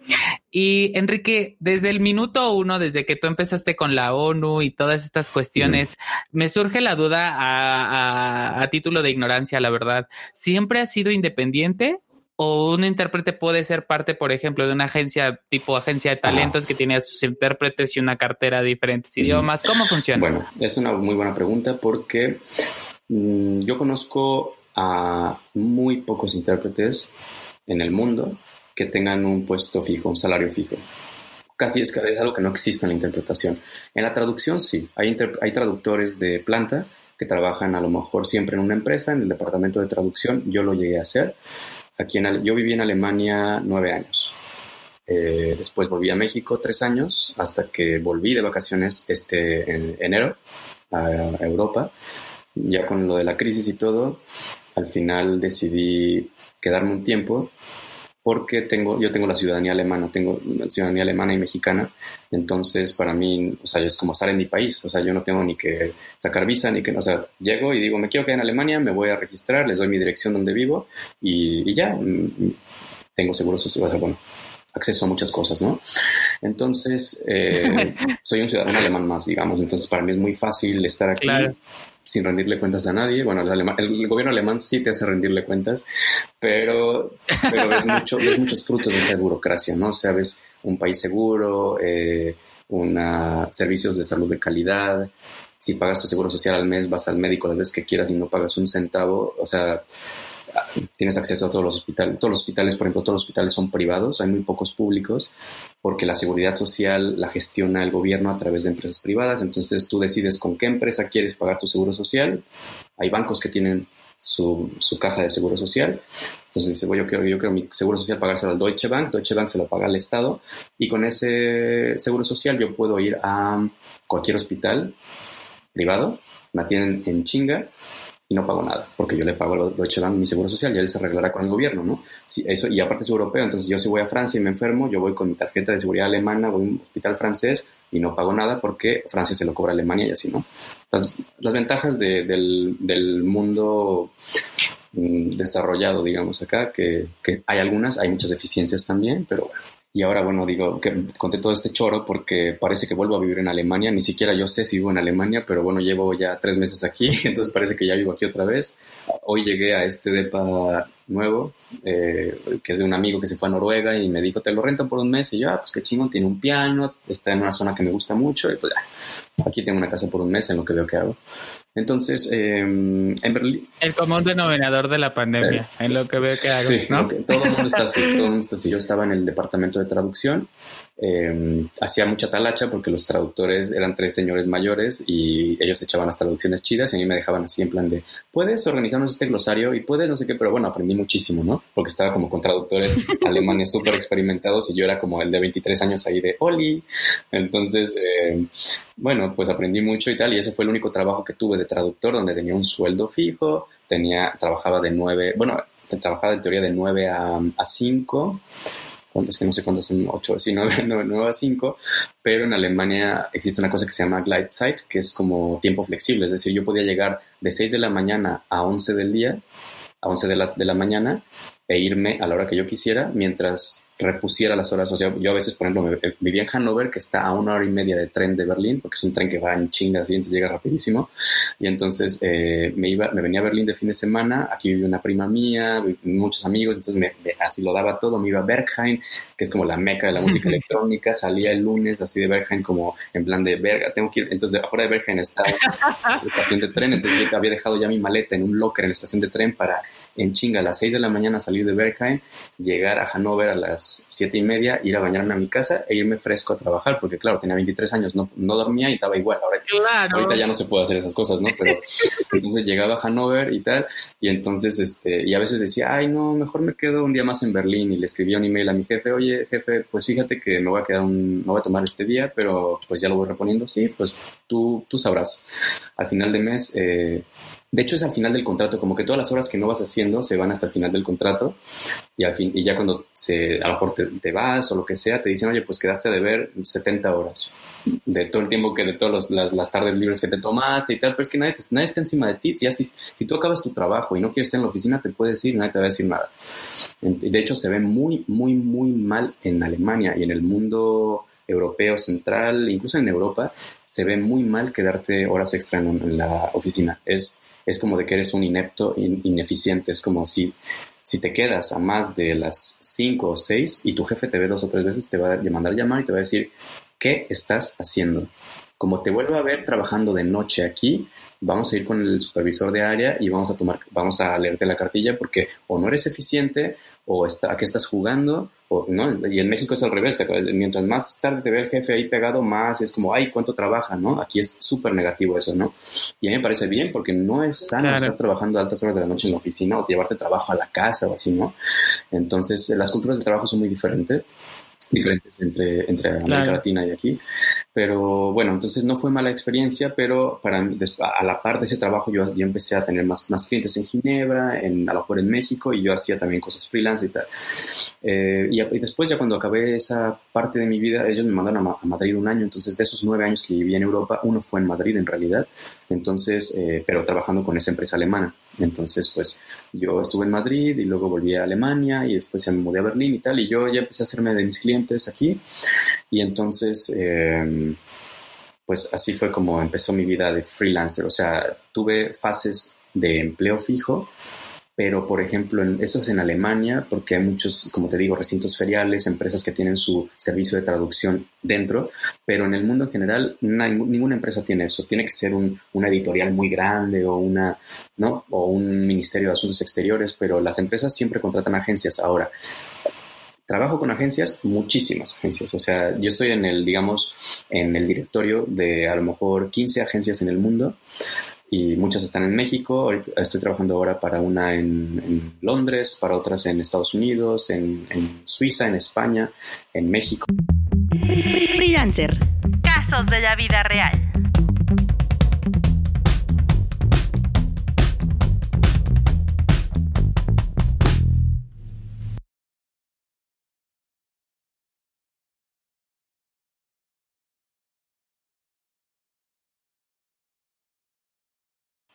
Y Enrique, desde el minuto uno, desde que tú empezaste con la ONU y todas estas cuestiones, me surge la duda a, título de ignorancia, la verdad. ¿Siempre has sido independiente? ¿O un intérprete puede ser parte, por ejemplo, de una agencia tipo agencia de talentos que tiene a sus intérpretes y una cartera de diferentes idiomas? ¿Cómo funciona? Bueno, es una muy buena pregunta porque mm, yo conozco a muy pocos intérpretes en el mundo que tengan un puesto fijo, un salario fijo. Casi es, es algo que no existe en la interpretación. En la traducción sí, hay, hay traductores de planta que trabajan a lo mejor siempre en una empresa, en el departamento de traducción. Yo lo llegué a hacer. Aquí en, yo viví en Alemania nueve años. Eh, después volví a México tres años hasta que volví de vacaciones este en enero a Europa. Ya con lo de la crisis y todo, al final decidí quedarme un tiempo porque tengo, yo tengo la ciudadanía alemana, tengo ciudadanía alemana y mexicana, entonces para mí, o sea, es como estar en mi país, o sea, yo no tengo ni que sacar visa, ni que, o sea, llego y digo, me quiero quedar en Alemania, me voy a registrar, les doy mi dirección donde vivo y, ya, mm, tengo seguro social, bueno, acceso a muchas cosas, ¿no? Entonces, eh, soy un ciudadano alemán más, digamos, entonces para mí es muy fácil estar aquí sin rendirle cuentas a nadie. Bueno, el, gobierno alemán sí te hace rendirle cuentas, pero, pero mucho, muchos frutos de esa burocracia, ¿no? O sea, ves un país seguro, eh, una, servicios de salud de calidad, si pagas tu seguro social al mes, vas al médico las veces que quieras y no pagas un centavo, o sea, tienes acceso a todos los hospitales. Todos los hospitales, por ejemplo, todos los hospitales son privados, hay muy pocos públicos, porque la seguridad social la gestiona el gobierno a través de empresas privadas. Entonces tú decides con qué empresa quieres pagar tu seguro social. Hay bancos que tienen su, su caja de seguro social. Entonces dice, yo quiero, yo quiero mi seguro social pagárselo al Deutsche Bank, Deutsche Bank se lo paga al Estado y con ese seguro social yo puedo ir a cualquier hospital privado, me atienden en chinga y no pago nada, porque yo le pago a Deutsche Bank mi seguro social, ya él se arreglará con el gobierno, ¿no? Si eso, y aparte es europeo, entonces yo si voy a Francia y me enfermo, yo voy con mi tarjeta de seguridad alemana, voy a un hospital francés y no pago nada porque Francia se lo cobra a Alemania y así, ¿no? Las, las ventajas de, del, del, mundo mm, desarrollado, digamos, acá, que, que hay algunas, hay muchas deficiencias también, pero bueno, y ahora, bueno, digo que conté todo este choro porque parece que vuelvo a vivir en Alemania. Ni siquiera yo sé si vivo en Alemania, pero bueno, llevo ya tres meses aquí, entonces parece que ya vivo aquí otra vez. Hoy llegué a este depa nuevo, eh, que es de un amigo que se fue a Noruega y me dijo, te lo rento por un mes. Y yo, ah, pues qué chingón, tiene un piano, está en una zona que me gusta mucho. Y pues ya, aquí tengo una casa por un mes en lo que veo que hago. Entonces, em, en Berlín... El común denominador de la pandemia, eh, en lo que veo que hago, sí, todo el mundo está así, todo el mundo está así. Yo estaba en el departamento de traducción eh, hacía mucha talacha porque los traductores eran tres señores mayores y ellos echaban las traducciones chidas y a mí me dejaban así en plan de, puedes organizarnos este glosario y puedes no sé qué, pero bueno, aprendí muchísimo, ¿no? Porque estaba como con traductores alemanes súper experimentados y yo era como el de 23 años ahí de Oli. Entonces, eh, bueno, pues aprendí mucho y tal y ese fue el único trabajo que tuve de traductor donde tenía un sueldo fijo, tenía, trabajaba de nueve, bueno, trabajaba en teoría de 9 a, a 5 es que no sé cuántos son 8, sí, 9, 9, a 5, pero en Alemania existe una cosa que se llama Gleitzeit, que es como tiempo flexible, es decir, yo podía llegar de 6 de la mañana a 11 del día, a 11 de la, de la mañana, e irme a la hora que yo quisiera, mientras repusiera las horas. O sea, yo a veces, por ejemplo, eh, vivía en Hannover, que está a una hora y media de tren de Berlín, porque es un tren que va en chingas y entonces llega rapidísimo. Y entonces eh, me, iba, me venía a Berlín de fin de semana, aquí vivía una prima mía, muchos amigos, entonces me, así lo daba todo. Me iba a Berghain, que es como la meca de la música electrónica, salía el lunes así de Berghain como en plan de verga, tengo que ir. Entonces, afuera de Berghain estaba la estación de tren, entonces yo había dejado ya mi maleta en un locker en la estación de tren para en chinga a las 6 de la mañana salir de Berghain, llegar a Hannover a las siete y media, ir a bañarme a mi casa e irme fresco a trabajar, porque claro, tenía 23 años, no, no dormía y estaba igual. Ahora, Ahorita ya no se puede hacer esas cosas, ¿no? Pero entonces llegaba a Hannover y tal, y entonces, este, y a veces decía, ay, no, mejor me quedo un día más en Berlín, y le escribía un email a mi jefe, oye, jefe, pues fíjate que me voy a quedar un, me voy a tomar este día, pero pues ya lo voy reponiendo, sí, pues tú, tú sabrás. Al final de mes, eh, de hecho, es al final del contrato, como que todas las horas que no vas haciendo se van hasta el final del contrato y, al fin, y ya cuando se, a lo mejor te, vas o lo que sea, te dicen, oye, pues quedaste a deber 70 horas de todo el tiempo que de todas las, las, tardes libres que te tomaste y tal, pero es que nadie, nadie está encima de ti. Ya si, si tú acabas tu trabajo y no quieres estar en la oficina, te puedes ir, nadie te va a decir nada. De hecho, se ve muy, muy, muy mal en Alemania y en el mundo europeo central, incluso en Europa, se ve muy mal quedarte horas extra en, en la oficina. Es es como de que eres un inepto, ineficiente, es como si, si te quedas a más de las cinco o seis y tu jefe te ve dos o tres veces, te va a mandar llamar y te va a decir, ¿qué estás haciendo? Como te vuelvo a ver trabajando de noche aquí, vamos a ir con el supervisor de área y vamos a tomar, vamos a leerte la cartilla porque o no eres eficiente o está, a qué estás jugando, o, ¿no? Y en México es al revés, mientras más tarde te ve el jefe ahí pegado, más es como, ay, cuánto trabaja, ¿no? Aquí es súper negativo eso, ¿no? Y a mí me parece bien porque no es sano estar trabajando a altas horas de la noche en la oficina o llevarte trabajo a la casa o así, ¿no? Entonces, las culturas de trabajo son muy diferentes diferentes entre, entre América Latina y aquí. Pero bueno, entonces no fue mala experiencia, pero para a la par de ese trabajo yo, yo empecé a tener más, más clientes en Ginebra, en, a lo mejor en México, y yo hacía también cosas freelance y tal. Eh, y, después ya cuando acabé esa parte de mi vida, ellos me mandaron a, Madrid un año, entonces de esos nueve años que viví en Europa, uno fue en Madrid en realidad, entonces, eh, pero trabajando con esa empresa alemana. Entonces, pues yo estuve en Madrid y luego volví a Alemania y después se me mudé a Berlín y tal, y yo ya empecé a hacerme de mis clientes aquí. Y entonces, pues así fue como empezó mi vida de freelancer. O sea, tuve fases de empleo fijo pero por ejemplo, eso es en Alemania, porque hay muchos, como te digo, recintos feriales, empresas que tienen su servicio de traducción dentro, pero en el mundo en general ninguna empresa tiene eso. Tiene que ser un, una editorial muy grande o, una, o un ministerio de asuntos exteriores, pero las empresas siempre contratan agencias. Ahora, trabajo con agencias, muchísimas agencias. O sea, yo estoy en el, digamos, en el directorio de a lo mejor 15 agencias en el mundo y muchas están en México. estoy trabajando ahora para una en, Londres, para otras en Estados Unidos, en, en, Suiza, en España, en México. Freelancer. Casos de la vida real.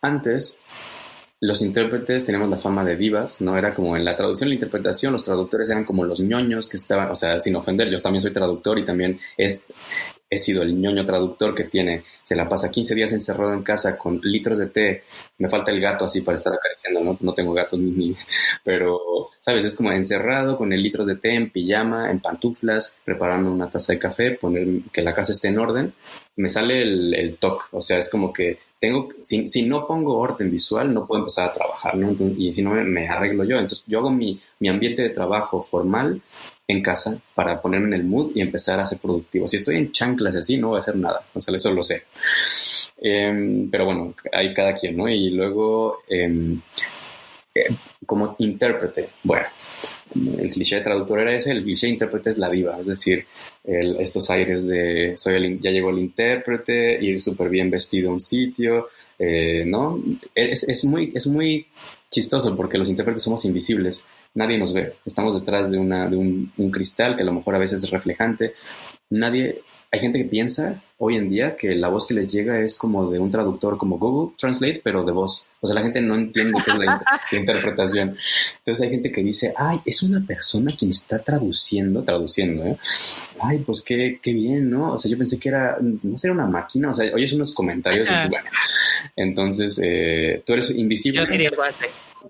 Antes, los intérpretes teníamos la fama de divas, ¿no? Era como en la traducción la interpretación, los traductores eran como los ñoños que estaban, o sea, sin ofender, yo también soy traductor y también es, he sido el ñoño traductor que tiene, se la pasa 15 días encerrado en casa con litros de té, me falta el gato así para estar acariciando, no, no tengo gatos ni, pero, ¿sabes? Es como encerrado con el litros de té en pijama, en pantuflas, preparando una taza de café, poner que la casa esté en orden, me sale el, el toque, o sea, es como que tengo, si, si, no pongo orden visual, no puedo empezar a trabajar, ¿no? y si no, me, arreglo yo. Entonces, yo hago mi, mi, ambiente de trabajo formal en casa para ponerme en el mood y empezar a ser productivo. Si estoy en chanclas así, no voy a hacer nada. O sea, eso lo sé. Em, pero bueno, hay cada quien, ¿no? Y luego, em, eh, como intérprete, bueno, el cliché de traductor era ese, el cliché de intérprete es la diva, es decir, estos aires de soy el, ya llegó el intérprete, ir súper bien vestido a un sitio, eh, ¿no? Es, muy, es muy chistoso porque los intérpretes somos invisibles, nadie nos ve, estamos detrás de, una, de un, un cristal que a lo mejor a veces es reflejante, nadie hay gente que piensa hoy en día que la voz que les llega es como de un traductor como Google Translate, pero de voz. O sea, la gente no entiende qué es la, interpretación. Entonces hay gente que dice, ay, es una persona quien está traduciendo, traduciendo, ¿eh? Ay, pues qué, qué bien, ¿no? O sea, yo pensé que era, no sé, una máquina, o sea, oyes unos comentarios y dices, bueno, entonces eh, tú eres invisible. Yo diría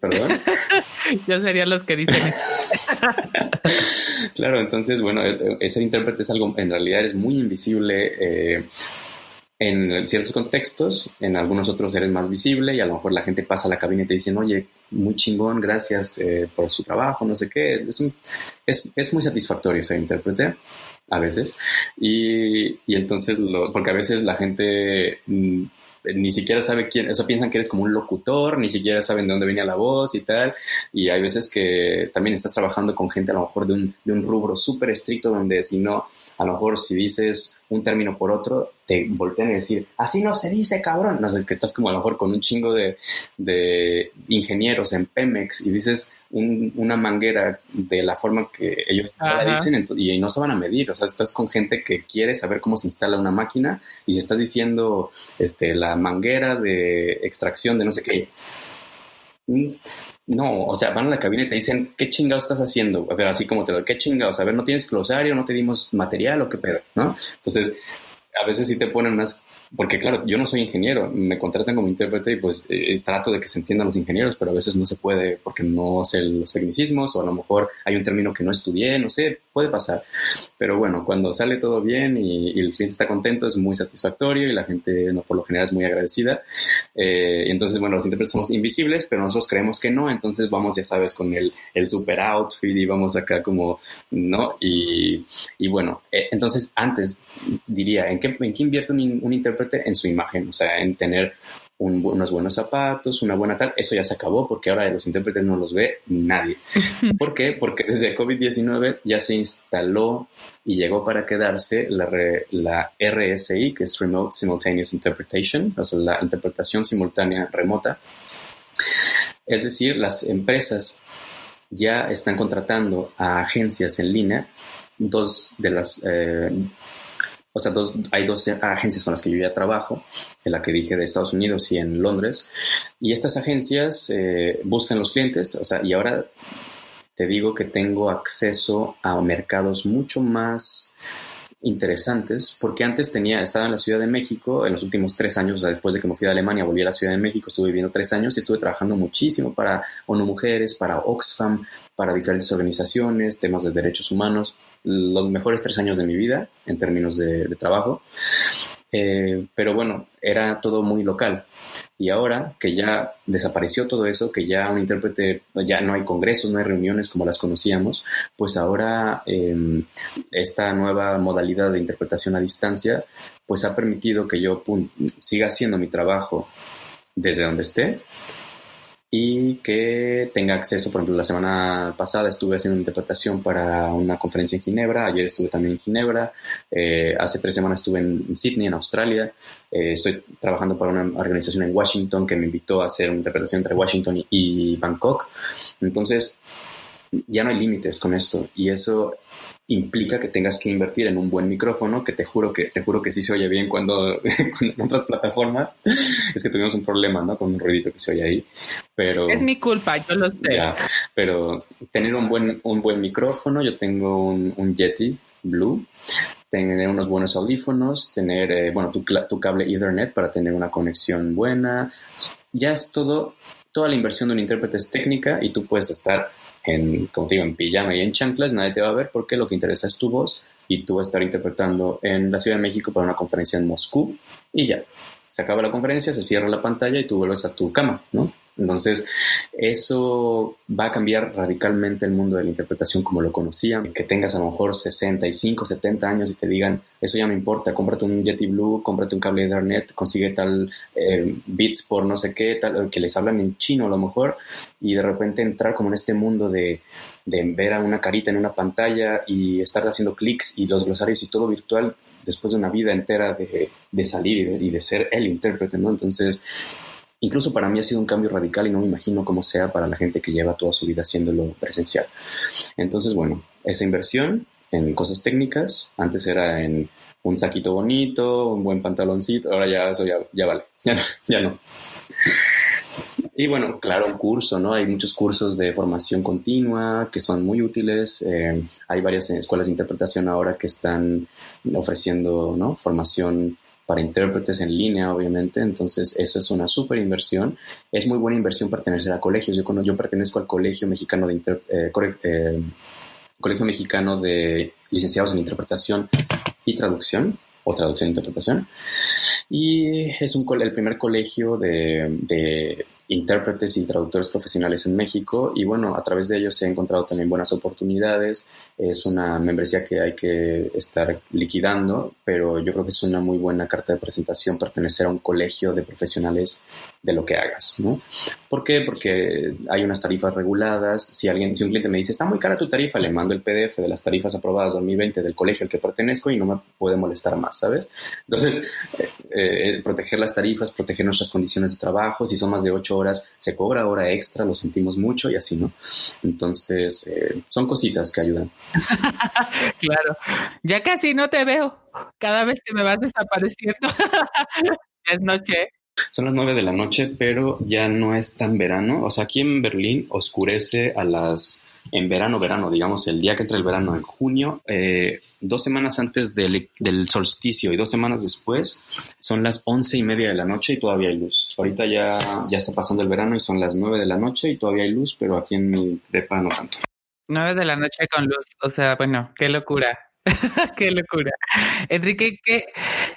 ¿Perdón? Yo sería los que dicen eso. claro, entonces, bueno, ese intérprete es algo, en realidad es muy invisible eh, en ciertos contextos, en algunos otros eres más visible y a lo mejor la gente pasa a la cabina y te dicen, oye, muy chingón, gracias eh, por su trabajo, no sé qué. Es, es, es muy satisfactorio ser intérprete a veces. Y, y entonces, lo, porque a veces la gente mm, ni siquiera sabe quién, eso piensan que eres como un locutor, ni siquiera saben de dónde venía la voz y tal. Y hay veces que también estás trabajando con gente a lo mejor de un, de un rubro súper estricto donde si no, a lo mejor si dices un término por otro, te voltean a decir, así no se dice, cabrón. No sé, es que estás como a lo mejor con un chingo de, de ingenieros en Pemex y dices una manguera de la forma que ellos la dicen y no se van a medir. O sea, estás con gente que quiere saber cómo se instala una máquina y estás diciendo este, la manguera de extracción de no sé qué. Mm, no, o sea, van a la cabina y te dicen, ¿qué chingados estás haciendo? A ver, así como te lo, ¿qué chingados? A ver, ¿no tienes glosario? ¿No te dimos material o qué pedo? ¿No? Entonces, a veces sí te ponen unas porque claro, yo no soy ingeniero, me contratan como intérprete y pues eh, trato de que se entiendan los ingenieros, pero a veces no se puede porque no sé los tecnicismos o a lo mejor hay un término que no estudié, no sé, puede pasar. Pero bueno, cuando sale todo bien y, el cliente está contento es muy satisfactorio y la gente no, por lo general es muy agradecida. Eh, entonces, bueno, los intérpretes somos invisibles, pero nosotros creemos que no, entonces vamos, ya sabes, con el, el super outfit y vamos acá como, ¿no? Y, y bueno, eh, entonces antes diría, ¿en qué, en qué invierte un, un intérprete? en su imagen, o sea, en tener unos buenos zapatos, una buena tal, eso ya se acabó porque ahora los intérpretes no los ve nadie. ¿Por qué? Porque desde COVID-19 ya se instaló y llegó para quedarse la, la RSI, que es Remote Simultaneous Interpretation, o sea, la interpretación simultánea remota. Es decir, las empresas ya están contratando a agencias en línea, dos de las... Eh, o sea, hay dos agencias con las que yo ya trabajo, en la que dije de Estados Unidos y en Londres, y estas agencias eh, buscan los clientes, o sea, y ahora te digo que tengo acceso a mercados mucho más interesantes, porque antes tenía, estaba en la Ciudad de México, en los últimos tres años, o sea, después de que me fui a Alemania, volví a la Ciudad de México, estuve viviendo tres años y estuve trabajando muchísimo para ONU Mujeres, para Oxfam, para diferentes organizaciones, temas de derechos humanos, los mejores tres años de mi vida en términos de, trabajo. Eh, pero bueno, era todo muy local. Y ahora que ya desapareció todo eso, que ya un intérprete, ya no hay congresos, no hay reuniones como las conocíamos, pues ahora em, esta nueva modalidad de interpretación a distancia, pues ha permitido que yo siga haciendo mi trabajo desde donde esté y que tenga acceso, por ejemplo, la semana pasada estuve haciendo una interpretación para una conferencia en Ginebra, ayer estuve también en Ginebra, eh, hace tres semanas estuve en, Sydney, en Australia, eh, estoy trabajando para una organización en Washington que me invitó a hacer una interpretación entre Washington y Bangkok. Entonces, ya no hay límites con esto y eso implica que tengas que invertir en un buen micrófono, que te juro que te juro que sí se oye bien cuando, en otras plataformas es que tuvimos un problema, ¿no? Con un ruidito que se oye ahí, pero es mi culpa, yo lo sé. pero tener un buen un buen micrófono, yo tengo un, un Yeti Blue, tener unos buenos audífonos, tener eh, bueno tu, tu cable Ethernet para tener una conexión buena, ya es todo toda la inversión de un intérprete es técnica y tú puedes estar en, como te digo, en pijama y en chanclas, nadie te va a ver porque lo que interesa es tu voz y tú vas a estar interpretando en la Ciudad de México para una conferencia en Moscú y ya. Se acaba la conferencia, se cierra la pantalla y tú vuelves a tu cama, ¿no? Entonces, eso va a cambiar radicalmente el mundo de la interpretación como lo conocían. Que tengas a lo mejor 65, 70 años y te digan, eso ya me importa, cómprate un Yeti Blue, cómprate un cable de Ethernet, consigue tal eh, bits por no sé qué, tal, que les hablan en chino a lo mejor, y de repente entrar como en este mundo de, ver a una carita en una pantalla y estar haciendo clics y los glosarios y todo virtual después de una vida entera de, salir y de, y de, ser el intérprete, ¿no? Entonces, Incluso para mí ha sido un cambio radical y no me imagino cómo sea para la gente que lleva toda su vida haciéndolo presencial. Entonces, bueno, esa inversión en cosas técnicas, antes era en un saquito bonito, un buen pantaloncito, ahora ya eso ya, ya vale, ya, no. Y bueno, claro, un curso, ¿no? Hay muchos cursos de formación continua que son muy útiles. Eh, hay varias escuelas de interpretación ahora que están ofreciendo, ¿no? Formación para intérpretes en línea, obviamente. Entonces, eso es una súper inversión. Es muy buena inversión pertenecer a colegios. Yo, yo pertenezco al Colegio Mexicano de eh, eh, Colegio Mexicano de Licenciados en Interpretación y Traducción, o Traducción e Interpretación. Y es un, el primer colegio de intérpretes y traductores profesionales en México y bueno, a través de ellos he encontrado también buenas oportunidades. Es una membresía que hay que estar liquidando, pero yo creo que es una muy buena carta de presentación pertenecer a un colegio de profesionales de lo que hagas, ¿no? ¿Por qué? Porque hay unas tarifas reguladas. Si alguien, si un cliente me dice, está muy cara tu tarifa, le mando el PDF de las tarifas aprobadas 2020 del colegio al que pertenezco y no me puede molestar más, ¿sabes? Entonces, eh, eh, proteger las tarifas, proteger nuestras condiciones de trabajo, si son más de ocho horas, se cobra hora extra, lo sentimos mucho y así, ¿no? Entonces, eh, son cositas que ayudan. claro. Ya casi no te veo. Cada vez que me vas desapareciendo. es noche. Son las nueve de la noche, pero ya no es tan verano. O sea, aquí en Berlín oscurece a las en verano, verano, digamos, el día que entra el verano, en junio, eh, dos semanas antes del, del, solsticio y dos semanas después, son las once y media de la noche y todavía hay luz. Ahorita ya, ya está pasando el verano y son las nueve de la noche y todavía hay luz, pero aquí en mi depa no tanto. Nueve de la noche con luz, o sea, bueno, qué locura. qué locura. Enrique, qué,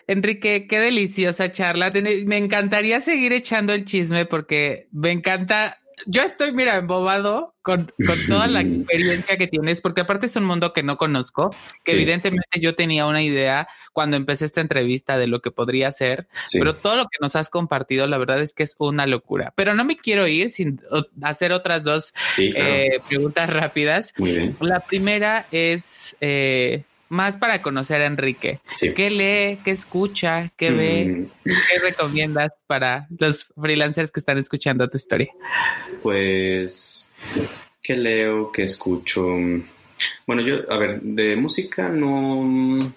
Enrique, qué deliciosa charla. Me encantaría seguir echando el chisme porque me encanta yo estoy, mira, embobado con, toda la experiencia que tienes, porque aparte es un mundo que no conozco, que evidentemente yo tenía una idea cuando empecé esta entrevista de lo que podría ser, pero todo lo que nos has compartido, la verdad es que es una locura. Pero no me quiero ir sin hacer otras dos eh, preguntas rápidas. La primera es, eh, más para conocer a Enrique. ¿Qué lee? ¿Qué escucha? ¿Qué ve? Mm. ¿Qué recomiendas para los freelancers que están escuchando tu historia? Pues, ¿qué leo? ¿Qué escucho? Bueno, yo, a ver, de música no,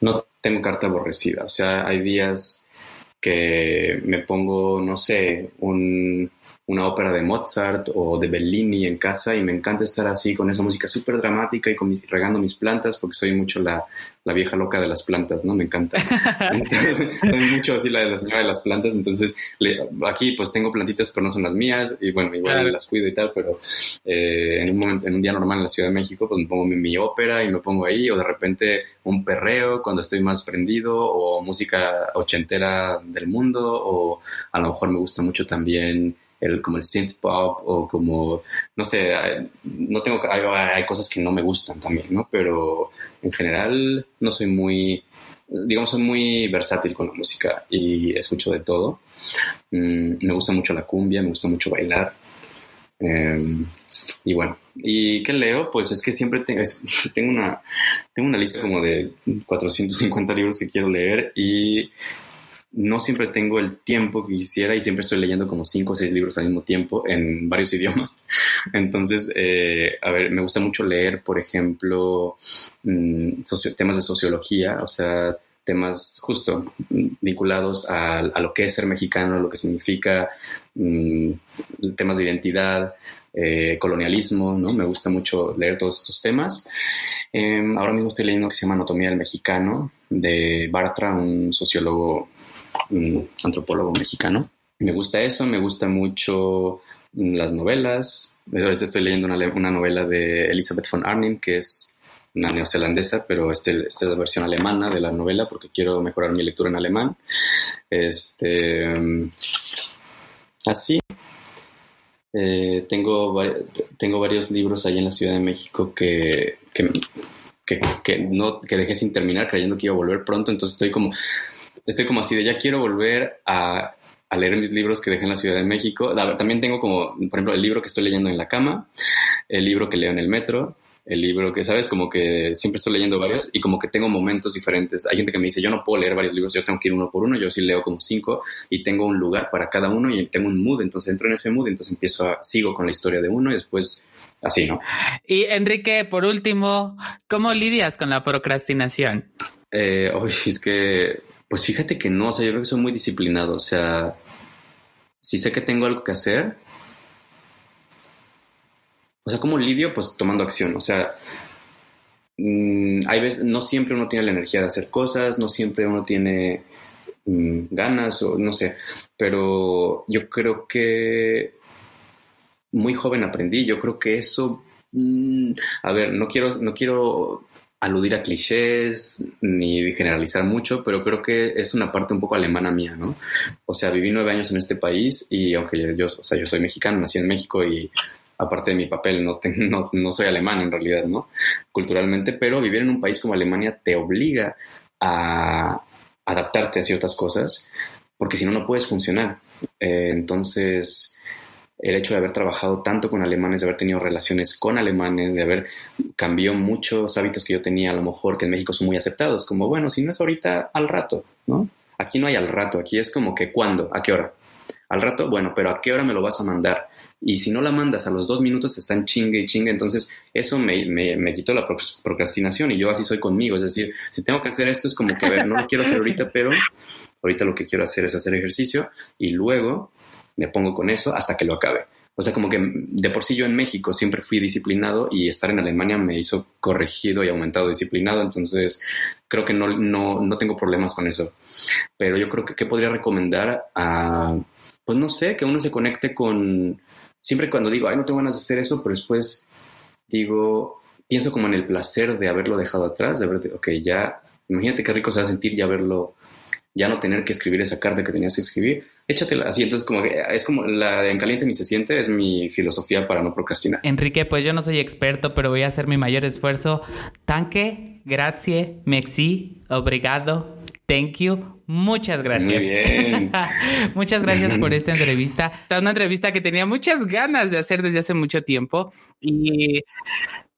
no tengo carta aborrecida. O sea, hay días que me pongo, no sé, un, una ópera de Mozart o de Bellini en casa y me encanta estar así con esa música súper dramática y con regando mis plantas porque soy mucho la, la, vieja loca de las plantas, ¿no? Me encanta. soy mucho así la de la señora de las plantas, entonces aquí pues tengo plantitas pero no son las mías y bueno, igual las cuido y tal, pero eh, en un momento, en un día normal en la Ciudad de México pues me pongo mi, mi, ópera y me pongo ahí o de repente un perreo cuando estoy más prendido o música ochentera del mundo o a lo mejor me gusta mucho también el, como el synth pop o como, no sé, no tengo, hay, hay, cosas que no me gustan también, ¿no? Pero en general no soy muy, digamos, soy muy versátil con la música y escucho de todo. Mm, me gusta mucho la cumbia, me gusta mucho bailar. Em, y bueno, ¿y qué leo? Pues es que siempre tengo, tengo, una, tengo una lista como de 450 libros que quiero leer y no siempre tengo el tiempo que quisiera y siempre estoy leyendo como cinco o seis libros al mismo tiempo en varios idiomas. Entonces, eh, a ver, me gusta mucho leer, por ejemplo, mm, temas de sociología, o sea, temas justo vinculados a, lo que es ser mexicano, lo que significa mm, temas de identidad, eh, colonialismo, ¿no? Me gusta mucho leer todos estos temas. Em, ahora mismo estoy leyendo que se llama Anatomía del Mexicano, de Bartra, un sociólogo antropólogo mexicano. Me gusta eso, me gusta mucho las novelas. Ahorita estoy leyendo una, novela de Elizabeth von Arnim, que es una neozelandesa, pero este, esta es la versión alemana de la novela porque quiero mejorar mi lectura en alemán. Este, así. Eh, tengo, tengo varios libros ahí en la Ciudad de México que, que, que, que, no, que dejé sin terminar creyendo que iba a volver pronto, entonces estoy como estoy como así de ya quiero volver a, leer mis libros que dejé en la Ciudad de México. También tengo como, por ejemplo, el libro que estoy leyendo en la cama, el libro que leo en el metro, el libro que, ¿sabes? Como que siempre estoy leyendo varios y como que tengo momentos diferentes. Hay gente que me dice, yo no puedo leer varios libros, yo tengo que ir uno por uno, yo sí leo como cinco y tengo un lugar para cada uno y tengo un mood, entonces entro en ese mood, entonces empiezo a, sigo con la historia de uno y después así, ¿no? Y Enrique, por último, ¿cómo lidias con la procrastinación? Eh, es que pues fíjate que no, o sea, yo creo que soy muy disciplinado, o sea, si sé que tengo algo que hacer, o sea, como lidio, pues tomando acción, o sea, mm, hay veces, no siempre uno tiene la energía de hacer cosas, no siempre uno tiene mm, ganas, o no sé, pero yo creo que muy joven aprendí, yo creo que eso, mm, a ver, no quiero, no quiero aludir a clichés ni generalizar mucho, pero creo que es una parte un poco alemana mía, ¿no? O sea, viví nueve años en este país y aunque yo, o sea, yo soy mexicano, nací en México y aparte de mi papel, no, no, no soy alemán en realidad, ¿no? Culturalmente, pero vivir en un país como Alemania te obliga a adaptarte a ciertas cosas, porque si no, no puedes funcionar. Eh, entonces, el hecho de haber trabajado tanto con alemanes, de haber tenido relaciones con alemanes, de haber cambiado muchos hábitos que yo tenía, a lo mejor que en México son muy aceptados, como bueno, si no es ahorita, al rato, ¿no? Aquí no hay al rato, aquí es como que cuándo, a qué hora. Al rato, bueno, pero a qué hora me lo vas a mandar. Y si no la mandas a los dos minutos, están chingue y chingue. Entonces, eso me, me, quitó la procrastinación y yo así soy conmigo. Es decir, si tengo que hacer esto, es como que, ver, no lo quiero hacer ahorita, pero ahorita lo que quiero hacer es hacer ejercicio y luego me pongo con eso hasta que lo acabe. O sea, como que de por sí yo en México siempre fui disciplinado y estar en Alemania me hizo corregido y aumentado disciplinado, entonces creo que no, no, no tengo problemas con eso. Pero yo creo que ¿qué podría recomendar a, pues no sé, que uno se conecte con, siempre cuando digo, ay, no tengo ganas de hacer eso, pero después digo, pienso como en el placer de haberlo dejado atrás, de ver, ok, ya, imagínate qué rico se va a sentir ya verlo ya no tener que escribir esa carta que tenías que escribir, échatela así. Entonces, como que es como la de en caliente ni se siente, es mi filosofía para no procrastinar. Enrique, pues yo no soy experto, pero voy a hacer mi mayor esfuerzo. Tanque, grazie, merci, obrigado, Thank you. Muchas gracias. Muy bien. muchas gracias por esta entrevista. Esta es una entrevista que tenía muchas ganas de hacer desde hace mucho tiempo y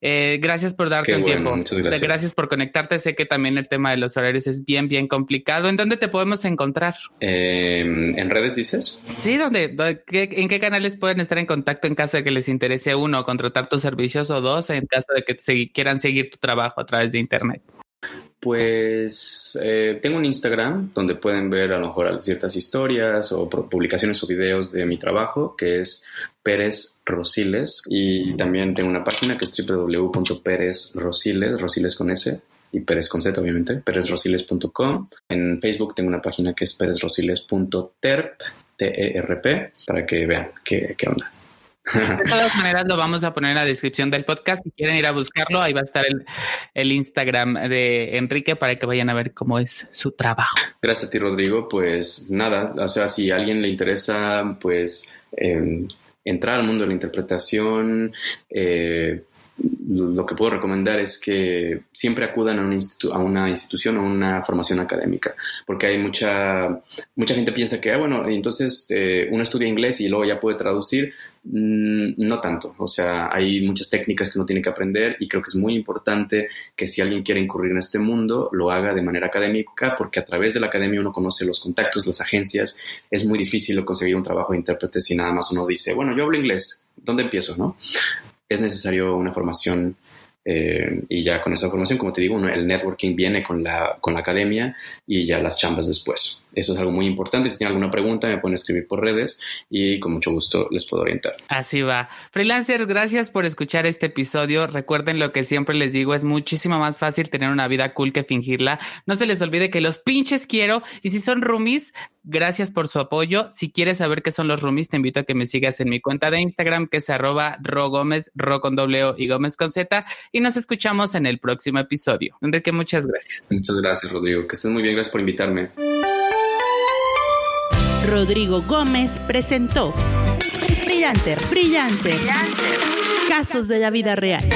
eh, gracias por darte un tiempo. gracias. por conectarte. Sé que también el tema de los horarios es bien, bien complicado. ¿En dónde te podemos encontrar? Em, ¿En redes dices? Sí, ¿dónde? ¿En qué canales pueden estar en contacto en caso de que les interese uno, contratar tus servicios o dos, en caso de que quieran seguir tu trabajo a través de Internet? Pues eh, tengo un Instagram donde pueden ver a lo mejor ciertas historias o publicaciones o videos de mi trabajo, que es Pérez Rosiles. Y también tengo una página que es www.perezrosiles, Rosiles con S, y Pérez con Z, obviamente, perezrosiles.com. En Facebook tengo una página que es perezrosiles.terp, T-E-R-P, para que vean qué onda. De todas maneras, lo vamos a poner en la descripción del podcast. Si quieren ir a buscarlo, ahí va a estar el, Instagram de Enrique para que vayan a ver cómo es su trabajo. Gracias a ti, Rodrigo. Pues nada, o sea, si a alguien le interesa, pues em, entrar al mundo de la interpretación, eh, lo que puedo recomendar es que siempre acudan a una, institución o una formación académica, porque hay mucha, mucha gente piensa que, ah, bueno, entonces eh, uno estudia inglés y luego ya puede traducir. Mm, no tanto, o sea, hay muchas técnicas que uno tiene que aprender y creo que es muy importante que si alguien quiere incurrir en este mundo, lo haga de manera académica, porque a través de la academia uno conoce los contactos, las agencias, es muy difícil conseguir un trabajo de intérprete si nada más uno dice, bueno, yo hablo inglés, ¿dónde empiezo? ¿no? Es necesario una formación eh, y ya con esa formación, como te digo, el networking viene con la, con la academia y ya las chambas después. Eso es algo muy importante. Si tienen alguna pregunta, me pueden escribir por redes y con mucho gusto les puedo orientar. Así va. Freelancers, gracias por escuchar este episodio. Recuerden lo que siempre les digo, es muchísimo más fácil tener una vida cool que fingirla. No se les olvide que los pinches quiero y si son roomies, gracias por su apoyo. Si quieres saber qué son los roomies, te invito a que me sigas en mi cuenta de Instagram, que es arroba ro gómez, ro con doble o y gómez con z. Y nos escuchamos en el próximo episodio. Enrique, muchas gracias. Muchas gracias, Rodrigo. Que estés muy bien. Gracias por invitarme. Rodrigo Gómez presentó Freelancer, Freelancer, Casos de la vida real.